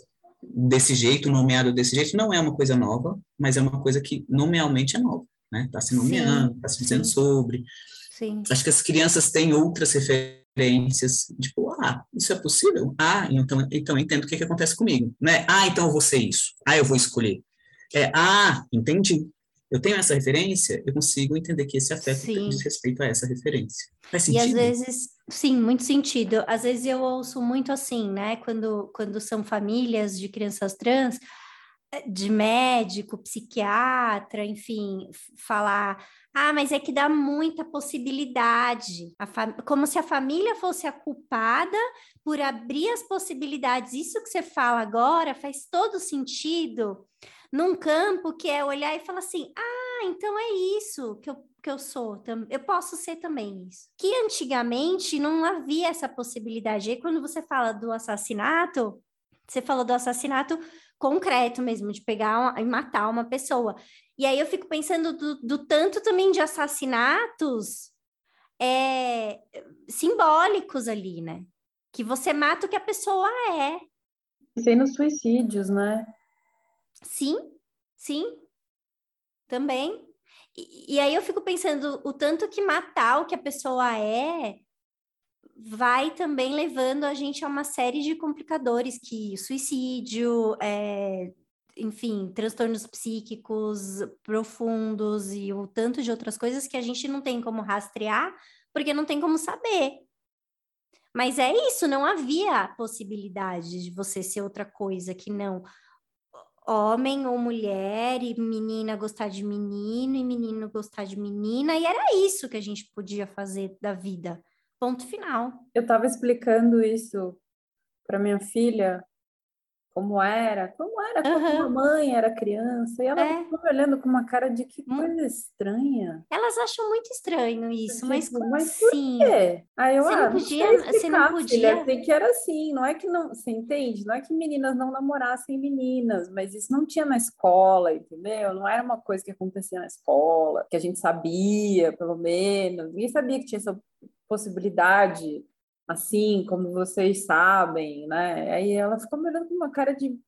desse jeito, nomeado desse jeito, não é uma coisa nova, mas é uma coisa que nomealmente é nova, né? Está se nomeando, está se dizendo sobre. Sim. Acho que as crianças têm outras referências, tipo, ah, isso é possível? Ah, então, então entendo o que, que acontece comigo, né? Ah, então eu vou ser isso. Ah, eu vou escolher. É, ah, entendi. Eu tenho essa referência, eu consigo entender que esse afeto sim. diz respeito a essa referência. Faz sentido? E às vezes, sim, muito sentido. Às vezes eu ouço muito assim, né? Quando, quando são famílias de crianças trans, de médico, psiquiatra, enfim, falar, ah, mas é que dá muita possibilidade, como se a família fosse a culpada por abrir as possibilidades. Isso que você fala agora faz todo sentido num campo que é olhar e falar assim, ah, então é isso que eu, que eu sou, eu posso ser também isso. Que antigamente não havia essa possibilidade. E quando você fala do assassinato, você falou do assassinato concreto mesmo, de pegar uma, e matar uma pessoa. E aí eu fico pensando do, do tanto também de assassinatos é, simbólicos ali, né? Que você mata o que a pessoa é. Pensei nos suicídios, né? Sim, sim, também. E, e, aí eu fico pensando o tanto que matar o que a pessoa é vai também levando a gente a uma série de complicadores que suicídio, é, enfim, transtornos psíquicos profundos e o tanto de outras coisas que a gente não tem como rastrear, porque não tem como saber. Mas é isso, não havia possibilidade de você ser outra coisa que não homem ou mulher, e menina gostar de menino, e menino gostar de menina, e era isso que a gente podia fazer da vida. Ponto final. Eu estava explicando isso para minha filha, como era, como era quando uhum. a mãe era criança, e ela é. ficou olhando com uma cara de que hum. coisa estranha. Elas acham muito estranho isso, mas como mas assim? Por quê? Aí eu, você, ah, não podia, você não podia, filha, que era assim, não é que não, você entende? Não é que meninas não namorassem meninas, mas isso não tinha na escola, entendeu? Não era uma coisa que acontecia na escola, que a gente sabia, pelo menos, ninguém sabia que tinha essa possibilidade assim, como vocês sabem, né? Aí ela ficou me olhando com uma cara de,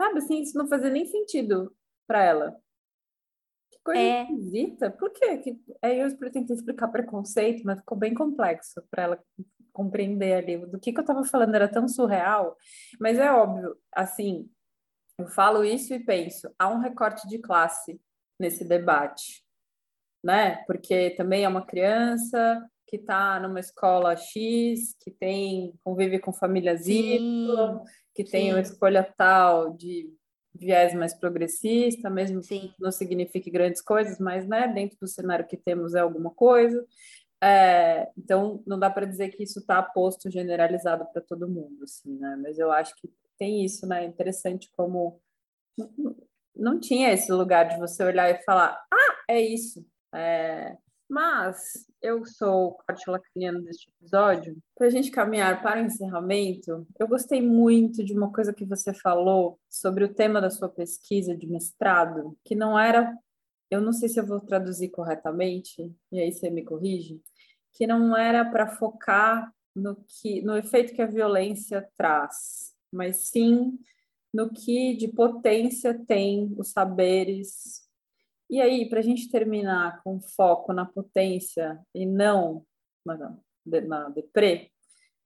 sabe, assim, isso não fazia nem sentido para ela. Que coisa é. esquisita. Por quê? Que... Aí eu tentei explicar preconceito, mas ficou bem complexo para ela compreender ali do que, que eu estava falando, era tão surreal. Mas é óbvio, assim, eu falo isso e penso, há um recorte de classe nesse debate, né? Porque também é uma criança, que está numa escola X, que tem convive com famílias Y, que sim. tem uma escolha tal de viés mais progressista, mesmo sim. que não signifique grandes coisas, mas né, dentro do cenário que temos é alguma coisa. É, então, não dá para dizer que isso está posto generalizado para todo mundo, assim, né? Mas eu acho que tem isso, né? Interessante como não tinha esse lugar de você olhar e falar, ah, é isso. É, mas eu sou corte lacriano deste episódio. Para a gente caminhar para o encerramento, eu gostei muito de uma coisa que você falou sobre o tema da sua pesquisa de mestrado, que não era, eu não sei se eu vou traduzir corretamente, e aí você me corrige, que não era para focar no que, no efeito que a violência traz, mas sim no que de potência tem os saberes e aí, para a gente terminar com foco na potência e não na, na deprê,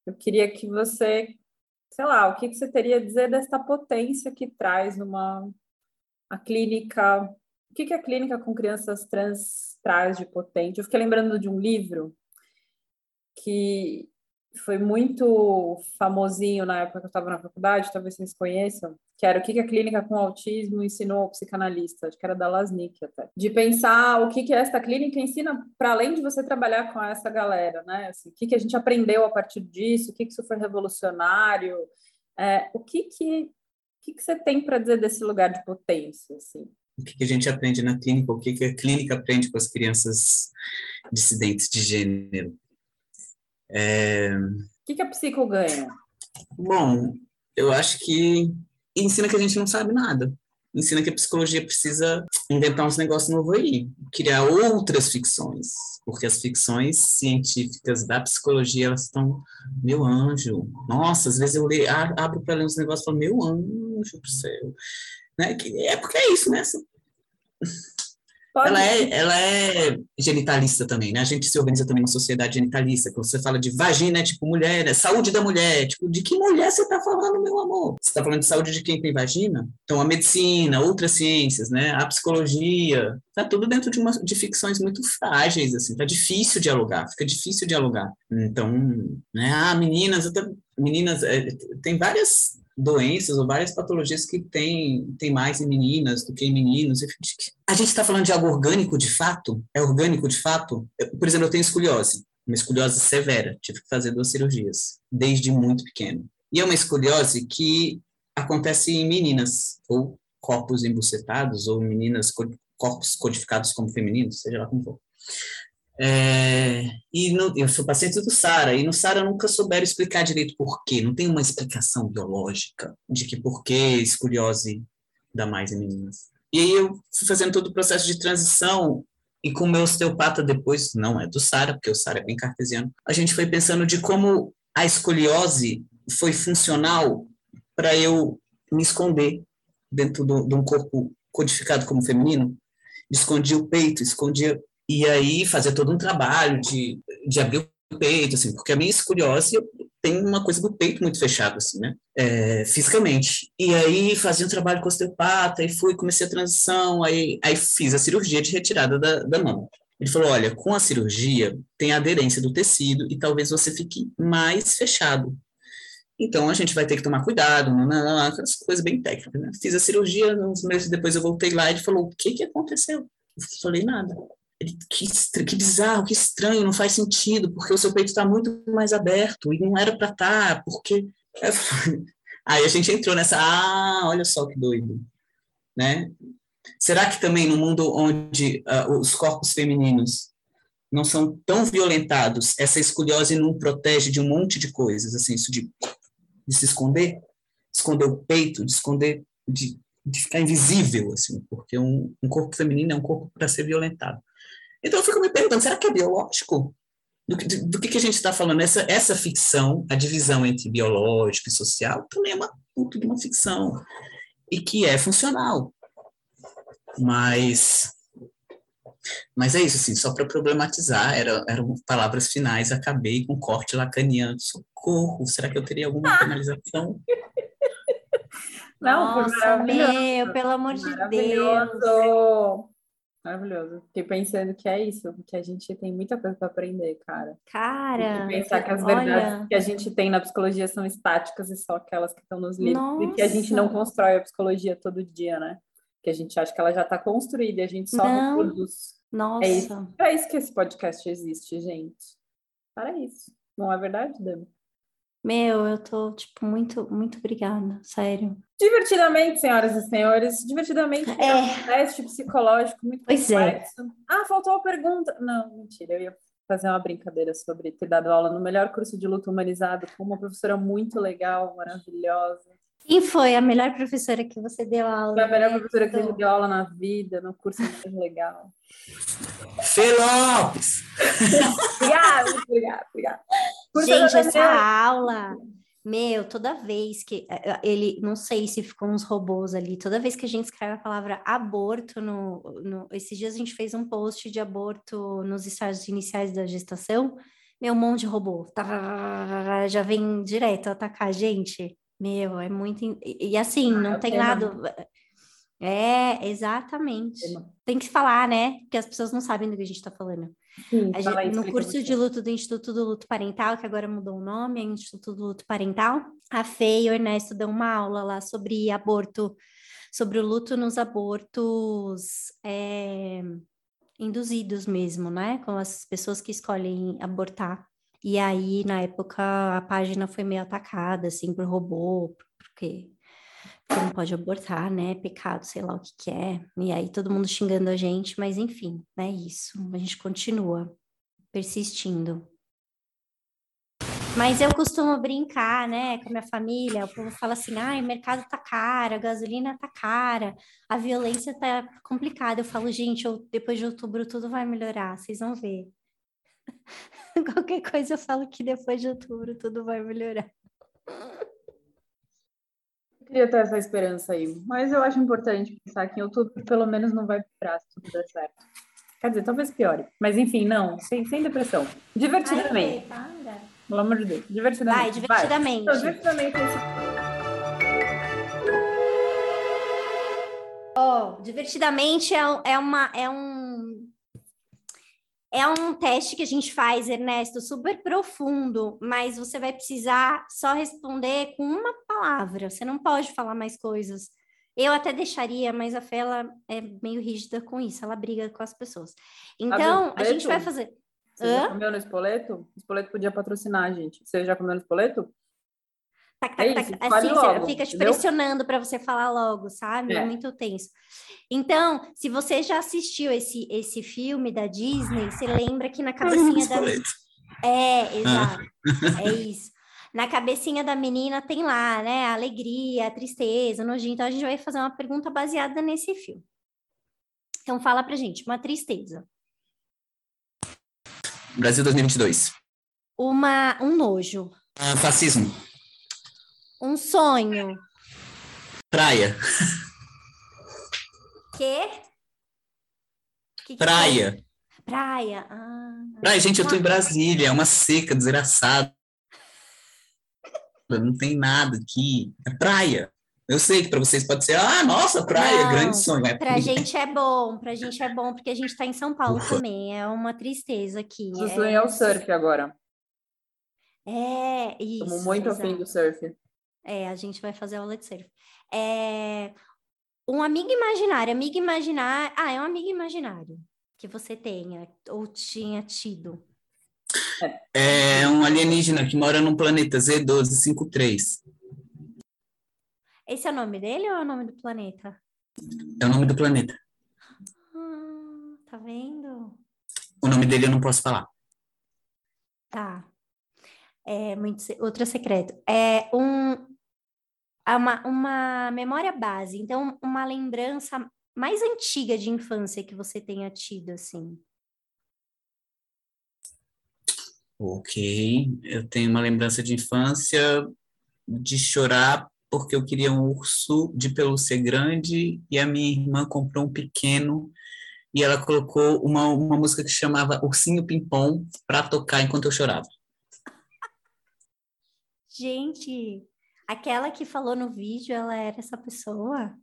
eu queria que você, sei lá, o que, que você teria a dizer desta potência que traz uma a clínica, o que, que a clínica com crianças trans traz de potente? Eu fiquei lembrando de um livro que foi muito famosinho na época que eu estava na faculdade, talvez vocês conheçam, que era o que, que a clínica com autismo ensinou ao psicanalista, acho que era da Lasnik até, de pensar o que, que esta clínica ensina para além de você trabalhar com essa galera, né? Assim, o que, que a gente aprendeu a partir disso, o que, que isso foi revolucionário, é, o que que, o que, que você tem para dizer desse lugar de potência, assim? o que a gente aprende na clínica, o que a clínica aprende com as crianças dissidentes de gênero. É... O que, que a psico ganha? Bom, eu acho que ensina que a gente não sabe nada. Ensina que a psicologia precisa inventar uns negócios novos aí, criar outras ficções, porque as ficções científicas da psicologia, elas estão, meu anjo, nossa, às vezes eu leio, abro para ler uns negócios e falo, meu anjo do céu, né? É porque é isso, né? Ela é, ela é genitalista também, né? A gente se organiza também numa sociedade genitalista. Quando você fala de vagina, é tipo mulher, é saúde da mulher. Tipo, de que mulher você está falando, meu amor? Você está falando de saúde de quem tem vagina? Então, a medicina, outras ciências, né? A psicologia, tá tudo dentro de, uma, de ficções muito frágeis, assim. Tá difícil dialogar, fica difícil dialogar. Então, né? Ah, meninas, meninas, é, tem várias doenças ou várias patologias que tem, tem mais em meninas do que em meninos. A gente está falando de algo orgânico de fato? É orgânico de fato? por exemplo, eu tenho escoliose, uma escoliose severa, tive que fazer duas cirurgias, desde muito pequeno. E é uma escoliose que acontece em meninas, ou corpos embucetados, ou meninas, corpos codificados como femininos, seja lá como for. É, e no, eu sou paciente do SARA, e no SARA nunca souberam explicar direito por quê, não tem uma explicação biológica de que por que escoliose dá mais em meninas. E aí eu fui fazendo todo o processo de transição, e com o meu osteopata depois, não é do SARA, porque o SARA é bem cartesiano, a gente foi pensando de como a escoliose foi funcional para eu me esconder dentro de um corpo codificado como feminino, escondia o peito, escondia e aí fazer todo um trabalho de, de abrir o peito, assim, porque a minha escoliose tem uma coisa do peito muito fechado, assim, né, é, fisicamente. E aí fazia um trabalho com osteopata, e fui, comecei a transição, aí, aí fiz a cirurgia de retirada da, da mão. Ele falou, olha, com a cirurgia tem a aderência do tecido e talvez você fique mais fechado. Então a gente vai ter que tomar cuidado, não, não, não, aquelas coisas bem técnicas. Né? Fiz a cirurgia, uns meses depois eu voltei lá e ele falou, o que que aconteceu? Eu falei, nada. Que, que bizarro, que estranho, não faz sentido, porque o seu peito está muito mais aberto e não era para estar, tá, porque. Aí a gente entrou nessa, ah, olha só que doido, né? Será que também no mundo onde uh, os corpos femininos não são tão violentados, essa escoliose não protege de um monte de coisas, assim, isso de, de se esconder, esconder o peito, de esconder, de, de ficar invisível, assim, porque um, um corpo feminino é um corpo para ser violentado. Então eu fico me perguntando, será que é biológico? Do, do, do que, que a gente está falando? Essa, essa ficção, a divisão entre biológico e social, também é uma puta de uma ficção. E que é funcional. Mas mas é isso, assim, só para problematizar, era, eram palavras finais, acabei com corte lacaniano. Socorro, será que eu teria alguma penalização? Não, Nossa, meu, pelo amor de Deus. Maravilhoso. Fiquei pensando que é isso, que a gente tem muita coisa para aprender, cara. Cara. E pensar que as olha... verdades que a gente tem na psicologia são estáticas e só aquelas que estão nos livros. Nossa. E que a gente não constrói a psicologia todo dia, né? Que a gente acha que ela já está construída e a gente só não. reproduz. Nossa. É isso, é isso que esse podcast existe, gente. Para isso. Não é verdade, Dani? Meu, eu tô, tipo, muito, muito obrigada, sério. Divertidamente, senhoras e senhores, divertidamente é, um teste psicológico muito pois é. complexo. É. Ah, faltou a pergunta. Não, mentira, eu ia fazer uma brincadeira sobre ter dado aula no melhor curso de luta humanizado com uma professora muito legal, maravilhosa. Quem foi a melhor professora que você deu aula? Foi a melhor professora que você deu aula na vida, no curso mais legal. Fê Lopes! obrigada, obrigada, obrigada. Gente, essa aula, meu, toda vez que eh, eh, ele, não sei se ficou uns robôs ali, toda vez que a gente escreve a palavra aborto no, no esses dias a gente fez um post de aborto nos estágios iniciais da gestação, meu, um monte de robô, tá, já vem direto atacar a gente. Meu, é muito. E, e assim, ah, não tem nada. É, exatamente. Tem que falar, né? Porque as pessoas não sabem do que a gente está falando. Sim, fala aí, gente- no curso você. de luto do Instituto do Luto Parental, que agora mudou o nome, é Instituto do Luto Parental, a Fê e o Ernesto dão uma aula lá sobre aborto, sobre o luto nos abortos é, induzidos mesmo, né? Com as pessoas que escolhem abortar. E aí, na época, a página foi meio atacada, assim, por robô, porque porque não pode abortar, né? Pecado, sei lá o que que é. E aí todo mundo xingando a gente, mas enfim, é isso. A gente continua persistindo. Mas eu costumo brincar, né, com a minha família. O povo fala assim: ai, o mercado tá caro, a gasolina tá cara, a violência tá complicada. Eu falo, gente, eu- depois de outubro tudo vai melhorar, vocês vão ver. Qualquer coisa eu falo que depois de outubro tudo vai melhorar. Eu queria ter essa esperança aí, mas eu acho importante pensar que em outubro pelo menos não vai piorar se tudo der certo. Quer dizer, talvez piore, mas enfim, não, sem, sem depressão. Divertidamente, Ai, para. pelo amor de Deus, divertidamente. Vai, divertidamente. Então, divertidamente é Ó, divertidamente é, um- é uma é um é um teste que a gente faz, Ernesto, super profundo, mas você vai precisar só responder com uma palavra. Você não pode falar mais coisas. Eu até deixaria, mas a Fê ela é meio rígida com isso, ela briga com as pessoas. Então, a gente vai fazer. Você já Hã? comeu no espoleto? O espoleto podia patrocinar a gente. Você já comeu no espoleto? Tac, É tac, isso, tac, fale assim, você logo, fica te entendeu? pressionando para você falar logo, sabe? É. É. muito tenso. Então, se você já assistiu esse, esse filme da Disney, você lembra que na cabecinha da. É, exato. É isso. Na cabecinha da menina tem lá, né? A alegria, a tristeza, o nojinho. Então a gente vai fazer uma pergunta baseada nesse filme. Então fala pra gente, uma tristeza, Brasil 2022. uma, um nojo, Ah, fascismo. Um sonho, Praia. quê? Que que Praia. foi? Praia. Ah, Praia, gente, eu tô em Brasília, é uma seca desgraçada. Não tem nada aqui. É praia. Eu sei que para vocês pode ser, ah, nossa, praia, Não, grande sonho. É pra gente é bom, pra gente é bom, porque a gente tá em São Paulo Ufa. também. É uma tristeza aqui. O sonho é o surf agora. É, isso. Estamos muito afim do surf. É, a gente vai fazer aula de surf. É, um amigo imaginário, amigo imaginário. Ah, é um amigo imaginário que você tenha ou tinha tido. É um alienígena que mora num planeta Z1253. Esse é o nome dele ou é o nome do planeta? É o nome do planeta. Ah, tá vendo? O nome dele eu não posso falar. Tá. É muito outro secreto. É um é uma, uma memória base, então uma lembrança mais antiga de infância que você tenha tido, assim. Ok, eu tenho uma lembrança de infância de chorar porque eu queria um urso de pelúcia grande e a minha irmã comprou um pequeno e ela colocou uma, uma música que chamava Ursinho Pimpom para tocar enquanto eu chorava. Gente, aquela que falou no vídeo, ela era essa pessoa?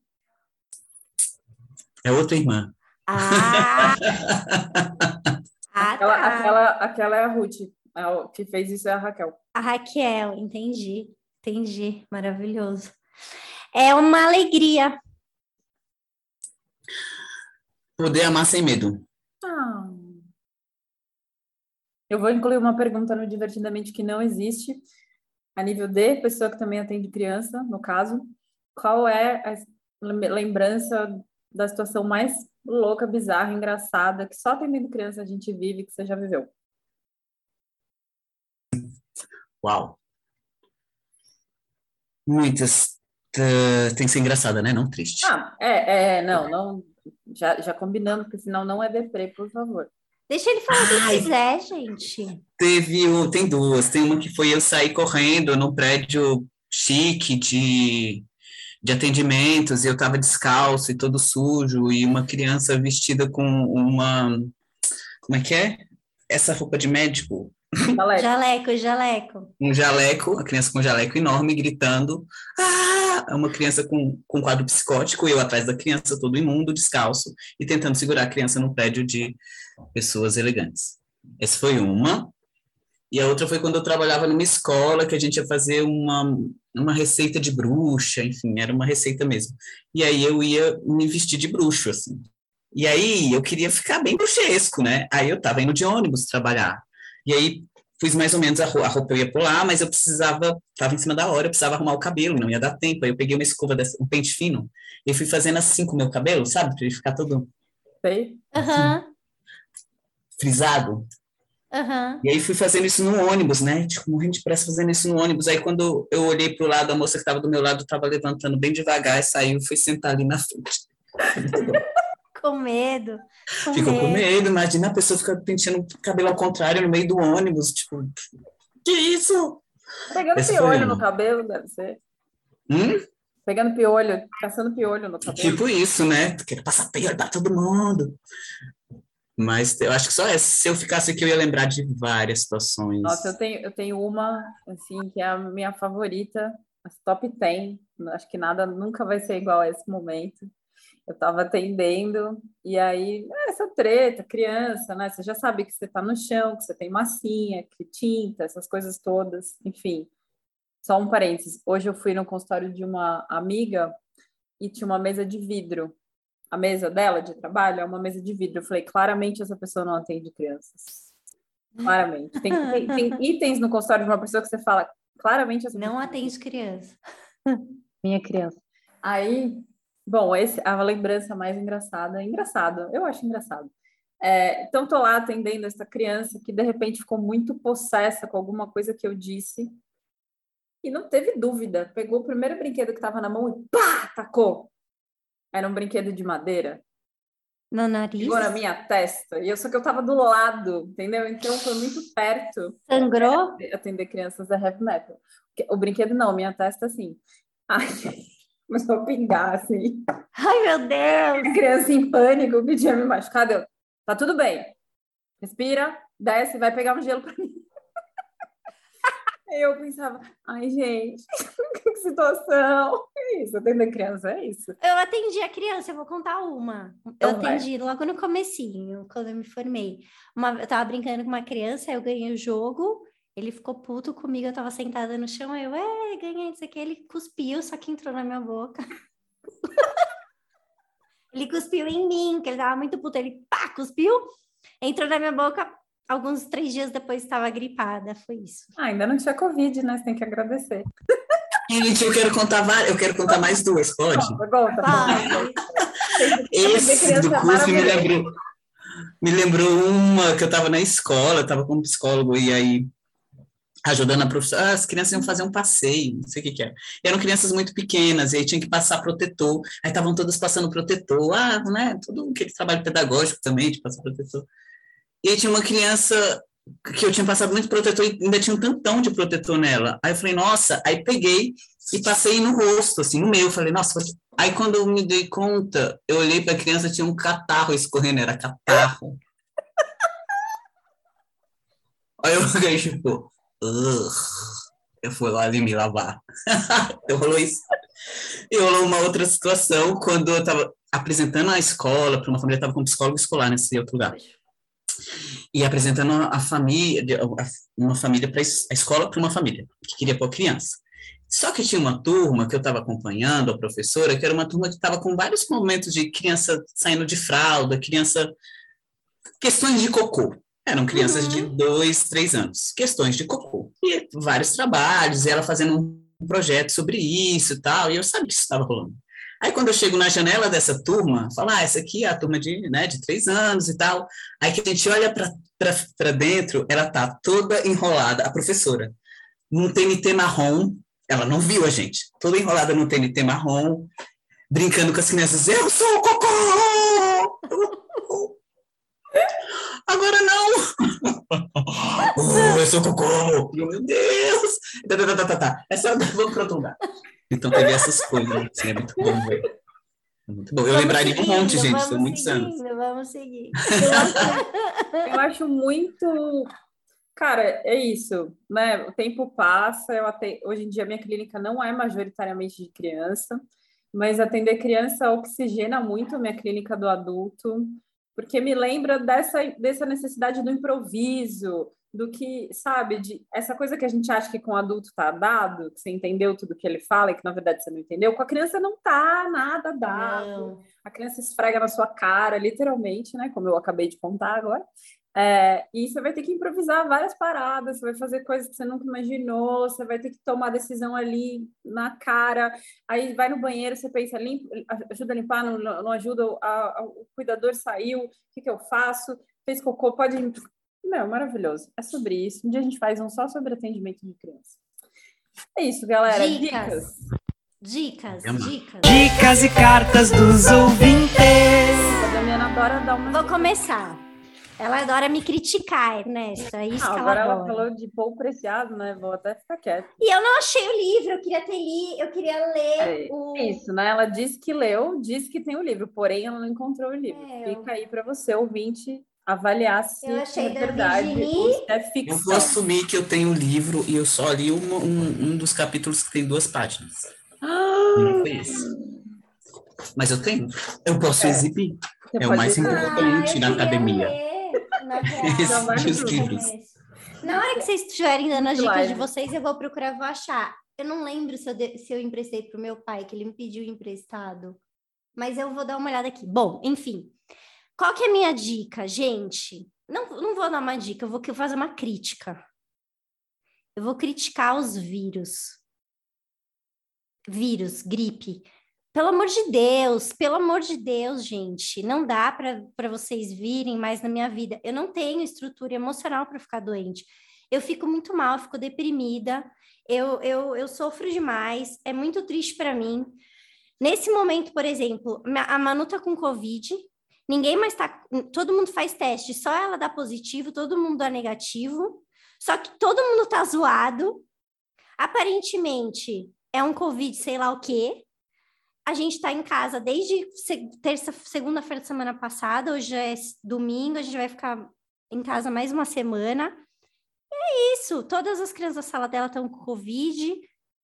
É outra irmã. Ah! ah, Aquela, tá. aquela, aquela é a Ruth. A que fez isso é a Raquel. A Raquel, entendi, entendi, maravilhoso. É uma alegria. Poder amar sem medo. Ah. Eu vou incluir uma pergunta no Divertidamente que não existe, a nível de pessoa que também atende criança, no caso. Qual é a lem- lembrança da situação mais louca, bizarra, engraçada, que só atendendo criança a gente vive, que você já viveu? Uau. Muitas. Tem que ser engraçada, né? Não triste. Ah, é, é, não, não, já, já combinando, porque senão não é deprê, por favor. Deixa ele falar o que quiser, gente. Teve, o- tem duas. Tem uma que foi eu sair correndo num prédio chique de, de atendimentos e eu estava descalço e todo sujo e uma criança vestida com uma, como é que é? Essa roupa de médico, Jaleco. Jaleco, jaleco. Um jaleco, a criança com um jaleco enorme, gritando. Ah! É uma criança com, com quadro psicótico, eu atrás da criança, todo imundo, descalço, e tentando segurar a criança no prédio de pessoas elegantes. Essa foi uma. E a outra foi quando eu trabalhava numa escola, que a gente ia fazer uma, uma receita de bruxa, enfim, era uma receita mesmo. E aí eu ia me vestir de bruxo, assim. E aí eu queria ficar bem bruxesco, né? Aí eu tava indo de ônibus trabalhar. E aí fiz mais ou menos a, roupa, a roupa eu ia pular, mas eu precisava, tava em cima da hora, eu precisava arrumar o cabelo, não ia dar tempo. Aí eu peguei uma escova, dessa, um pente fino, e fui fazendo assim com o meu cabelo, sabe? Pra ele ficar todo Sei. Aham, frisado. aham. E aí fui fazendo isso no ônibus, né? Tipo, morrendo de pressa fazendo isso no ônibus. Aí quando eu olhei pro lado, a moça que estava do meu lado estava levantando bem devagar, saiu, foi sentar ali na frente. Com medo. Com Ficou com medo. medo, imagina a pessoa ficar penteando o cabelo ao contrário no meio do ônibus, tipo, que isso? Pegando Esse piolho no cabelo, deve ser. Hum? Pegando piolho, caçando piolho no cabelo. Tipo isso, né? Quero passar pior pra todo mundo. Mas eu acho que só essa, se eu ficasse aqui, eu ia lembrar de várias situações. Nossa, eu tenho, eu tenho uma, assim, que é a minha favorita, as top 10. Acho que nada nunca vai ser igual a esse momento. Eu estava atendendo, e aí, é, essa treta, criança, né? Você já sabe que você está no chão, que você tem massinha, que tinta, essas coisas todas, enfim. Só um parênteses. Hoje eu fui no consultório de uma amiga e tinha uma mesa de vidro. A mesa dela de trabalho é uma mesa de vidro. Eu falei, claramente essa pessoa não atende crianças. Claramente. Tem, tem, tem itens no consultório de uma pessoa que você fala, claramente essa Não atende criança. minha criança. Aí, bom, esse, a lembrança mais engraçada, engraçado, eu acho engraçado. É, então, tô lá atendendo essa criança que de repente ficou muito possessa com alguma coisa que eu disse e não teve dúvida. Pegou o primeiro brinquedo que estava na mão e pá, tacou. Era um brinquedo de madeira. No nariz? Pegou na minha testa. E eu só que eu tava do lado, entendeu? Então foi muito perto Sangrou? atender crianças da heavy metal. O brinquedo não, minha testa assim. Ai, começou a pingar assim. Ai, meu Deus! A criança em pânico que tinha me machucado. Eu, tá tudo bem. Respira, desce, vai pegar um gelo pra mim. Eu pensava, ai, gente, que situação. É isso, atender criança, é isso. Eu atendi a criança, eu vou contar uma. Eu Então vai. atendi logo no comecinho, quando eu me formei. Uma, eu tava brincando com uma criança, eu ganhei o jogo, ele ficou puto comigo, eu tava sentada no chão, eu, é, ganhei isso aqui, ele cuspiu, só que entrou na minha boca. ele cuspiu em mim, que ele tava muito puto, ele pá, cuspiu, entrou na minha boca, alguns três dias depois estava gripada, foi isso. Ah, ainda não tinha Covid, né? Você tem que agradecer. Gente, eu quero contar várias, eu quero contar mais duas, pode? Conta, conta. Vai. Esse do curso me lembrou, me lembrou uma que eu estava na escola, estava como psicólogo, e aí ajudando a professora, ah, as crianças iam fazer um passeio, não sei o que que era. E eram crianças muito pequenas, e aí tinha que passar protetor, aí estavam todas passando protetor, ah, né, todo aquele trabalho pedagógico também, de passar protetor. E aí tinha uma criança que eu tinha passado muito protetor e ainda tinha um tantão de protetor nela. Aí eu falei, nossa, aí peguei e passei no rosto, assim, no meio, falei, nossa, aí quando eu me dei conta, eu olhei para a criança, tinha um catarro escorrendo, era catarro. Aí eu fiquei tipo, Eu fui lá e me lavar. então rolou isso. E rolou uma outra situação quando eu estava apresentando a escola para uma família, estava com um psicólogo escolar nesse outro lugar. E apresentando a família, uma família para a escola para uma família que queria pôr criança. Só que tinha uma turma que eu estava acompanhando, a professora, que era uma turma que estava com vários momentos de criança saindo de fralda, criança. questões de cocô. Eram crianças de dois, três anos. Questões de cocô. E vários trabalhos, e ela fazendo um projeto sobre isso e tal, e eu sabia que isso estava rolando. Aí, quando eu chego na janela dessa turma, falo, ah, essa aqui é a turma de, né, de três anos e tal. Aí que a gente olha para dentro, ela tá toda enrolada, a professora, num TNT marrom, ela não viu a gente, toda enrolada no TNT marrom, brincando com as crianças, eu sou o cocô! Agora não! oh, eu sou o cocô! Eu, Meu Deus! Tá, tá, tá, tá, tá, tá. Essa vamos para outro lugar. Então teve essas coisas, assim, é muito bom, velho. É muito bom. Eu Vamos lembraria de um monte, seguindo, gente, são vamos muitos anos. seguindo, Vamos seguir. Eu acho muito Cara, é isso, né? O tempo passa, eu até... hoje em dia minha clínica não é majoritariamente de criança, mas atender criança oxigena muito a minha clínica do adulto, porque me lembra dessa, dessa necessidade do improviso, do que, sabe, de essa coisa que a gente acha que com o adulto tá dado, que você entendeu tudo que ele fala e que na verdade você não entendeu, com a criança não tá nada dado. Não. A criança esfrega na sua cara, literalmente, né? Como eu acabei de contar agora. É, e você vai ter que improvisar várias paradas, você vai fazer coisas que você nunca imaginou, você vai ter que tomar decisão ali na cara. Aí vai no banheiro, você pensa, limpa, ajuda a limpar, não, não ajuda, a, a, o cuidador saiu, o que, que eu faço? Fez cocô, pode. Meu, maravilhoso. É sobre isso. Um dia a gente faz um só sobre atendimento de criança. É isso, galera. Dicas. Dicas, dicas. Dicas, dicas e cartas dos ouvintes. A Damiana adora dar uma. Vou começar. Ela adora me criticar, Ernesto. É isso ah, que ela agora adora. ela falou de pouco preciado, né? Vou até ficar quieta. E eu não achei o livro, eu queria ter li, eu queria ler é, o. Isso, né? Ela disse que leu, disse que tem o livro, porém ela não encontrou o livro. É, Fica eu... aí para você, ouvinte, avaliar se eu achei é verdade Virginie... ou se é ficção. Eu vou assumir que eu tenho o livro e eu só li um, um, um dos capítulos que tem duas páginas. Ah! Não foi esse. Mas eu tenho. Eu posso é. exibir. Você é o mais importante ah, na academia. Ler na Na hora que vocês estiverem dando as dicas de vocês, eu vou procurar, vou achar. Eu não lembro se eu, de, se eu emprestei para o meu pai, que ele me pediu emprestado. Mas eu vou dar uma olhada aqui. Bom, enfim. Qual que é a minha dica, gente? Não, não vou dar uma dica, eu vou fazer uma crítica. Eu vou criticar os vírus. Vírus, gripe. Pelo amor de Deus, pelo amor de Deus, gente, não dá para vocês virem mais na minha vida. Eu não tenho estrutura emocional para ficar doente. Eu fico muito mal, fico deprimida, eu, eu, eu sofro demais, é muito triste para mim. Nesse momento, por exemplo, a Manu tá com Covid, ninguém mais tá. Todo mundo faz teste, só ela dá positivo, todo mundo dá negativo, só que todo mundo tá zoado. Aparentemente é um Covid, sei lá o quê a gente está em casa desde terça, segunda-feira da semana passada, hoje é domingo, a gente vai ficar em casa mais uma semana. E é isso, todas as crianças da sala dela estão com Covid,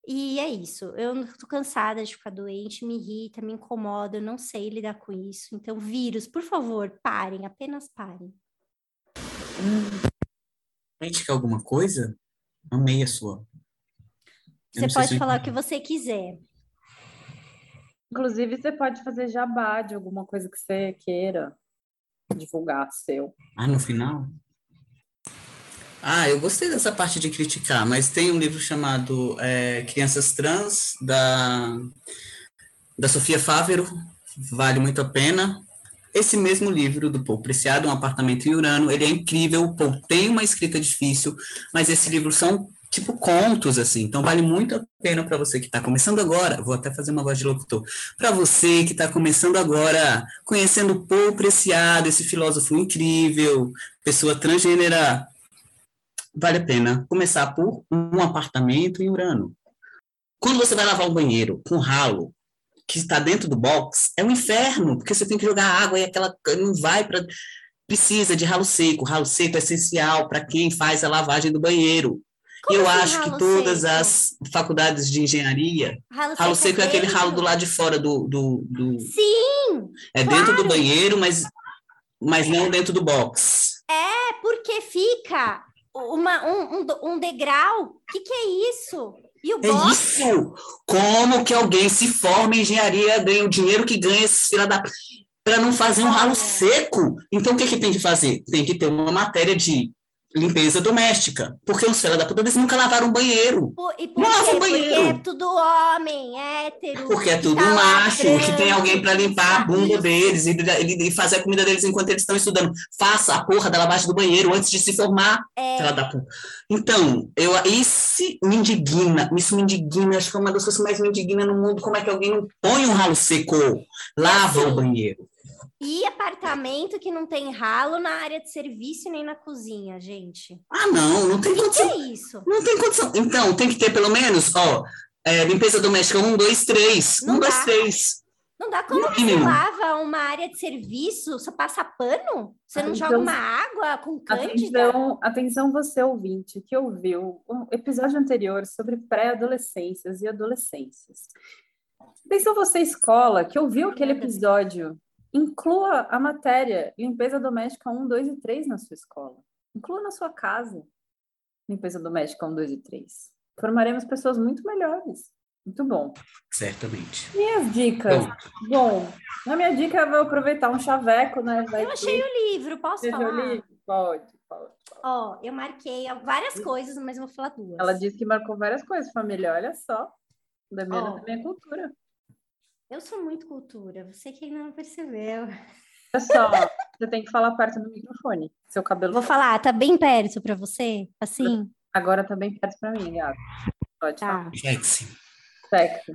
e é isso. Eu estou cansada de ficar doente, me irrita, me incomoda, eu não sei lidar com isso. Então, vírus, por favor, parem, apenas parem. Hum. Gente, quer alguma coisa? Amei a sua. Eu você pode falar o que você quiser. Inclusive, você pode fazer jabá de alguma coisa que você queira divulgar seu. Ah, no final? Ah, eu gostei dessa parte de criticar, mas tem um livro chamado é, Crianças Trans, da, da Sofia Fávero, vale muito a pena. Esse mesmo livro do Paul Preciado, Um Apartamento em Urano, ele é incrível, o Paul tem uma escrita difícil, mas esse livro são tipo contos, assim. Então, vale muito a pena para você que está começando agora. Vou até fazer uma voz de locutor. Para você que está começando agora, conhecendo Paul Preciado, esse filósofo incrível, pessoa transgênera, vale a pena começar por um apartamento em Urano. Quando você vai lavar o banheiro com ralo, que está dentro do box, é um inferno, porque você tem que jogar água e aquela não vai para precisa de ralo seco. Ralo seco é essencial para quem faz a lavagem do banheiro. Como eu assim, acho que todas seco? as faculdades de engenharia, ralo, ralo seco, é, é aquele ralo do lado de fora do. do, do... Sim! É claro. dentro do banheiro, mas, mas não dentro do box. É, porque fica uma, um, um, um degrau. O que, que é isso? E o é box? isso! Como que alguém se forma em engenharia, ganha o dinheiro que ganha esses filha da para não fazer um ralo seco. Então, o que, que tem que fazer? Tem que ter uma matéria de limpeza doméstica. Porque os filhos da puta eles nunca lavaram um banheiro. Por, e por não lavam banheiro. Porque é tudo homem, hétero. Porque é tudo tá macho, que tem alguém para limpar a bunda deles e, e, fazer a comida deles enquanto eles estão estudando. Faça a porra da lavagem do banheiro antes de se formar. É. da puta. Então, eu, isso me indigna, isso me indigna, acho que é uma das coisas que mais me indigna no mundo, como é que alguém não põe um ralo seco, lava o banheiro. E apartamento que não tem ralo na área de serviço nem na cozinha, gente. Ah, não, não tem que condição. Que é isso? Não tem condição. Então, tem que ter pelo menos, ó, é, limpeza doméstica um, dois, três. Não um, dá. dois, três. Não dá como você lava uma área de serviço, só passa pano? Você não Atenção. joga uma água com cândida? Atenção, atenção você ouvinte que ouviu o episódio anterior sobre pré-adolescências e adolescências. Atenção você escola que ouviu aquele episódio, inclua a matéria limpeza doméstica 1, 2 e 3 na sua escola. Inclua na sua casa limpeza doméstica 1, 2 e 3. Formaremos pessoas muito melhores. Muito bom. Certamente. Minhas dicas. Bom, Bom, na minha dica eu vou aproveitar um chaveco, né? Vai Eu achei o livro, posso Você falar? o livro? Pode, pode. Ó, eu marquei várias coisas, mas eu vou falar duas. Ela disse que marcou várias coisas, família. Olha só. Da minha, Ó. da minha cultura. Eu sou muito cultura, você que ainda não percebeu. Olha só, você tem que falar perto do microfone. Seu cabelo Vou falar, tá bem perto pra você? Assim? agora tá bem perto pra mim, gato. Pode falar. Tá. sexy. Sexy.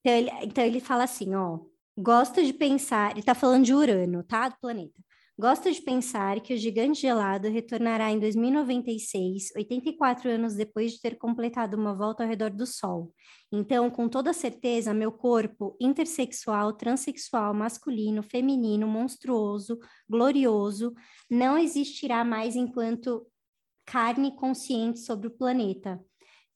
Então ele, então ele fala assim, ó. Gosto de pensar, ele tá falando de Urano, tá? Do planeta. Gosto de pensar que o gigante gelado retornará em 2096, 84 anos depois de ter completado uma volta ao redor do Sol. Então, com toda certeza, meu corpo intersexual, transexual, masculino, feminino, monstruoso, glorioso, não existirá mais enquanto carne consciente sobre o planeta.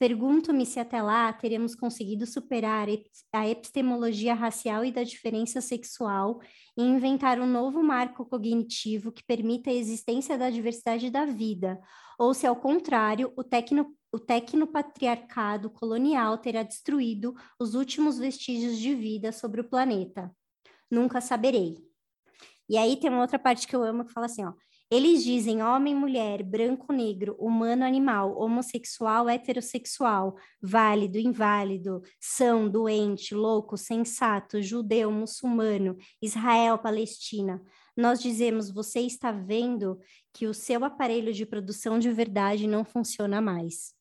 Pergunto-me se até lá teremos conseguido superar a epistemologia racial e da diferença sexual e inventar um novo marco cognitivo que permita a existência da diversidade da vida, ou se, ao contrário, o, tecno, o tecnopatriarcado colonial terá destruído os últimos vestígios de vida sobre o planeta. Nunca saberei. E aí tem uma outra parte que eu amo que fala assim, ó. Eles dizem homem, mulher, branco, negro, humano, animal, homossexual, heterossexual, válido, inválido, são, doente, louco, sensato, judeu, muçulmano, Israel, Palestina. Nós dizemos, você está vendo que o seu aparelho de produção de verdade não funciona mais.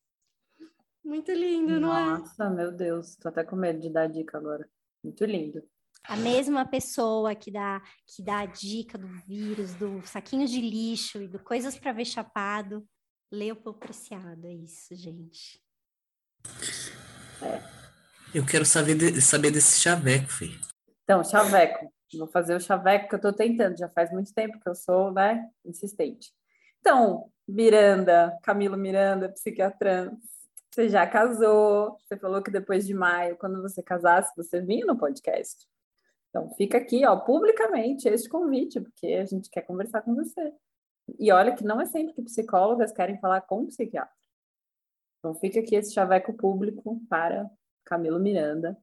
Muito lindo, não é? Nossa, meu Deus. Tô até com medo de dar dica agora. Muito lindo. A mesma pessoa que dá, que dá a dica do vírus, do saquinho de lixo e do coisas para ver chapado, leu o preciado. É isso, gente. Eu quero saber, de- saber desse chaveco, Fê. Então, chaveco. Vou fazer o chaveco que eu tô tentando. Já faz muito tempo que eu sou, né, insistente. Então, Miranda, Camilo Miranda, psiquiatra, você já casou. Você falou que depois de maio, quando você casasse, você vinha no podcast. Então, fica aqui, ó, publicamente este convite, porque a gente quer conversar com você. E olha que não é sempre que psicólogas querem falar com psiquiatra. Então, fica aqui esse chaveco público para Camilo Miranda,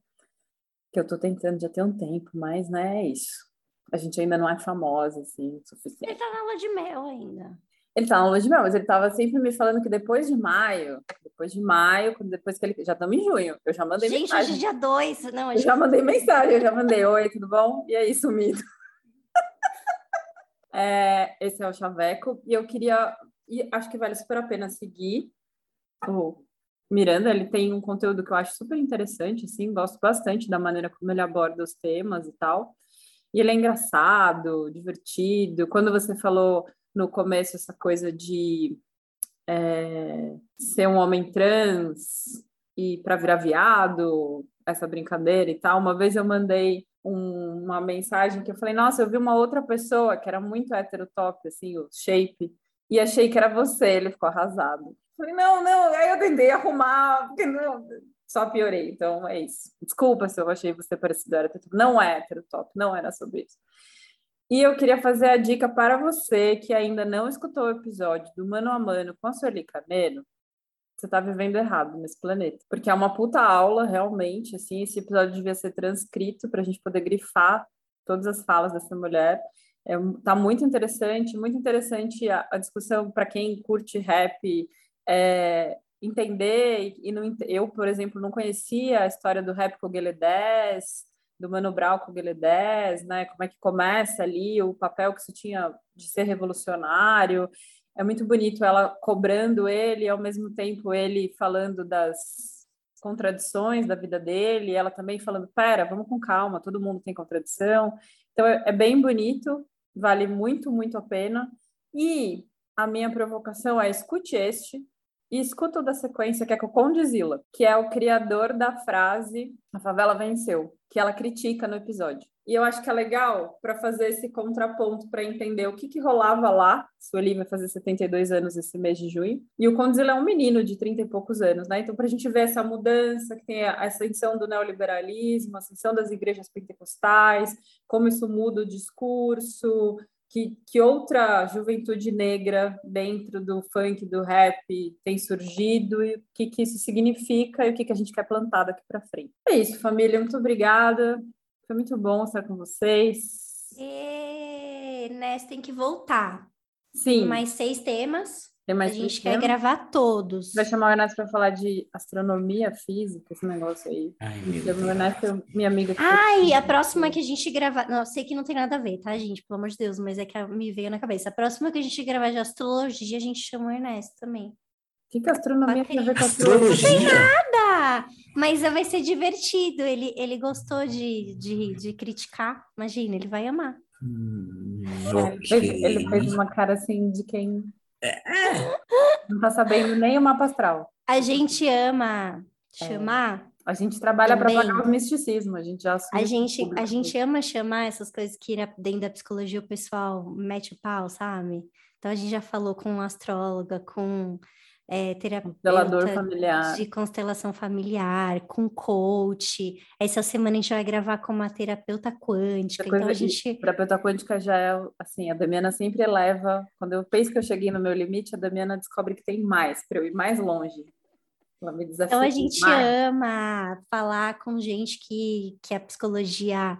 que eu tô tentando já ter um tempo, mas, né, é isso. A gente ainda não é famosa, assim, o Ele suficiente. tá na lua de mel ainda. Ele tá na lua de mel, mas ele tava sempre me falando que depois de maio, depois de maio, depois que ele. Já estamos em junho, eu já mandei Gente, mensagem. hoje é dia 2. Não, Eu hoje já mandei mensagem, eu já mandei. Oi, tudo bom? E aí, sumido. É, esse é o Chaveco. E eu queria. E acho que vale super a pena seguir o Miranda. Ele tem um conteúdo que eu acho super interessante, assim, gosto bastante da maneira como ele aborda os temas e tal. E ele é engraçado, divertido. Quando você falou no começo essa coisa de é, ser um homem trans e para virar viado, essa brincadeira e tal. Uma vez eu mandei um- uma mensagem que eu falei, nossa, eu vi uma outra pessoa que era muito heterotop, assim, o shape, e achei que era você. Ele ficou arrasado. Falei, não, não. Aí eu tentei arrumar, porque não, só piorei. Então é isso. Desculpa se eu achei você parecido heterotop. Não é heterotop, não era sobre isso. E eu queria fazer a dica para você que ainda não escutou o episódio do Mano a Mano com a Sueli Carneiro. Você está vivendo errado nesse planeta. Porque é uma puta aula, realmente. Assim, esse episódio devia ser transcrito para a gente poder grifar todas as falas dessa mulher. É, tá muito interessante, muito interessante a, a discussão para quem curte rap, é, entender. E, e não, eu, por exemplo, não conhecia a história do rap com o Guilherme 10, do Mano Brown com o Guilherme 10, né? Como é que começa ali, o papel que isso tinha de ser revolucionário. É muito bonito ela cobrando ele, ao mesmo tempo ele falando das contradições da vida dele, ela também falando, pera, vamos com calma, todo mundo tem contradição. Então é, é bem bonito, vale muito, muito a pena. E a minha provocação é escute este, e escuta da sequência, que é com o Condizila, que é o criador da frase A favela venceu, que ela critica no episódio. E eu acho que é legal para fazer esse contraponto, para entender o que, que rolava lá. Sueli vai fazer 72 anos esse mês de junho. E o Condzilla é um menino de 30 e poucos anos, né? Então, para a gente ver essa mudança, que tem a ascensão do neoliberalismo, a ascensão das igrejas pentecostais, como isso muda o discurso, que, que outra juventude negra dentro do funk, do rap tem surgido e o que, que isso significa e o que, que a gente quer plantar daqui para frente. É isso, família. Muito obrigada. Foi muito bom estar com vocês. E Ness tem que voltar. Sim. Mais seis temas. Tem mais a gente quer gravar todos. Vai chamar o Ernesto para falar de astronomia, física, esse negócio aí. Ai, meu Ernesto é minha amiga. Ai, a próxima que a gente gravar. Não, sei que não tem nada a ver, tá, gente? Pelo amor de Deus, mas é que me veio na cabeça. A próxima que a gente gravar de astrologia, a gente chama o Ernesto também. O que, que a astronomia tem a ver com a astrologia? Astrologia? Tá, mas vai ser divertido. Ele, ele gostou de, de, de criticar. Imagina, ele vai amar. Hum, Ele fez, ele fez uma cara assim de quem não tá sabendo nem o mapa astral. A gente ama chamar. A gente trabalha para pagar o misticismo, a gente já A gente, a gente ama chamar essas coisas que dentro da psicologia o pessoal mete o pau, sabe? Então a gente já falou com astróloga, com é, Constelador terapeuta familiar. de constelação familiar, com coach. Essa semana a gente vai gravar com uma terapeuta quântica. Então a coisa de gente terapeuta quântica já é assim, a Damiana sempre eleva. Quando eu penso que eu cheguei no meu limite, a Damiana descobre que tem mais para eu ir mais longe. Ela me desafia. Então a gente mais. ama falar com gente que, que a psicologia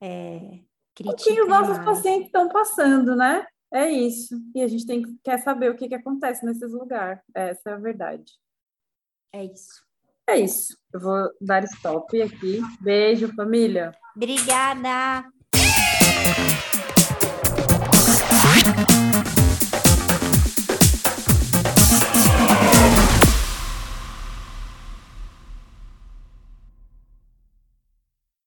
é, o critica. que os nossos mais. pacientes estão passando, né? É isso. E a gente tem que quer saber o que, que acontece nesses lugares. Essa é a verdade. É isso. É isso. Eu vou dar stop aqui. Beijo, família. Obrigada!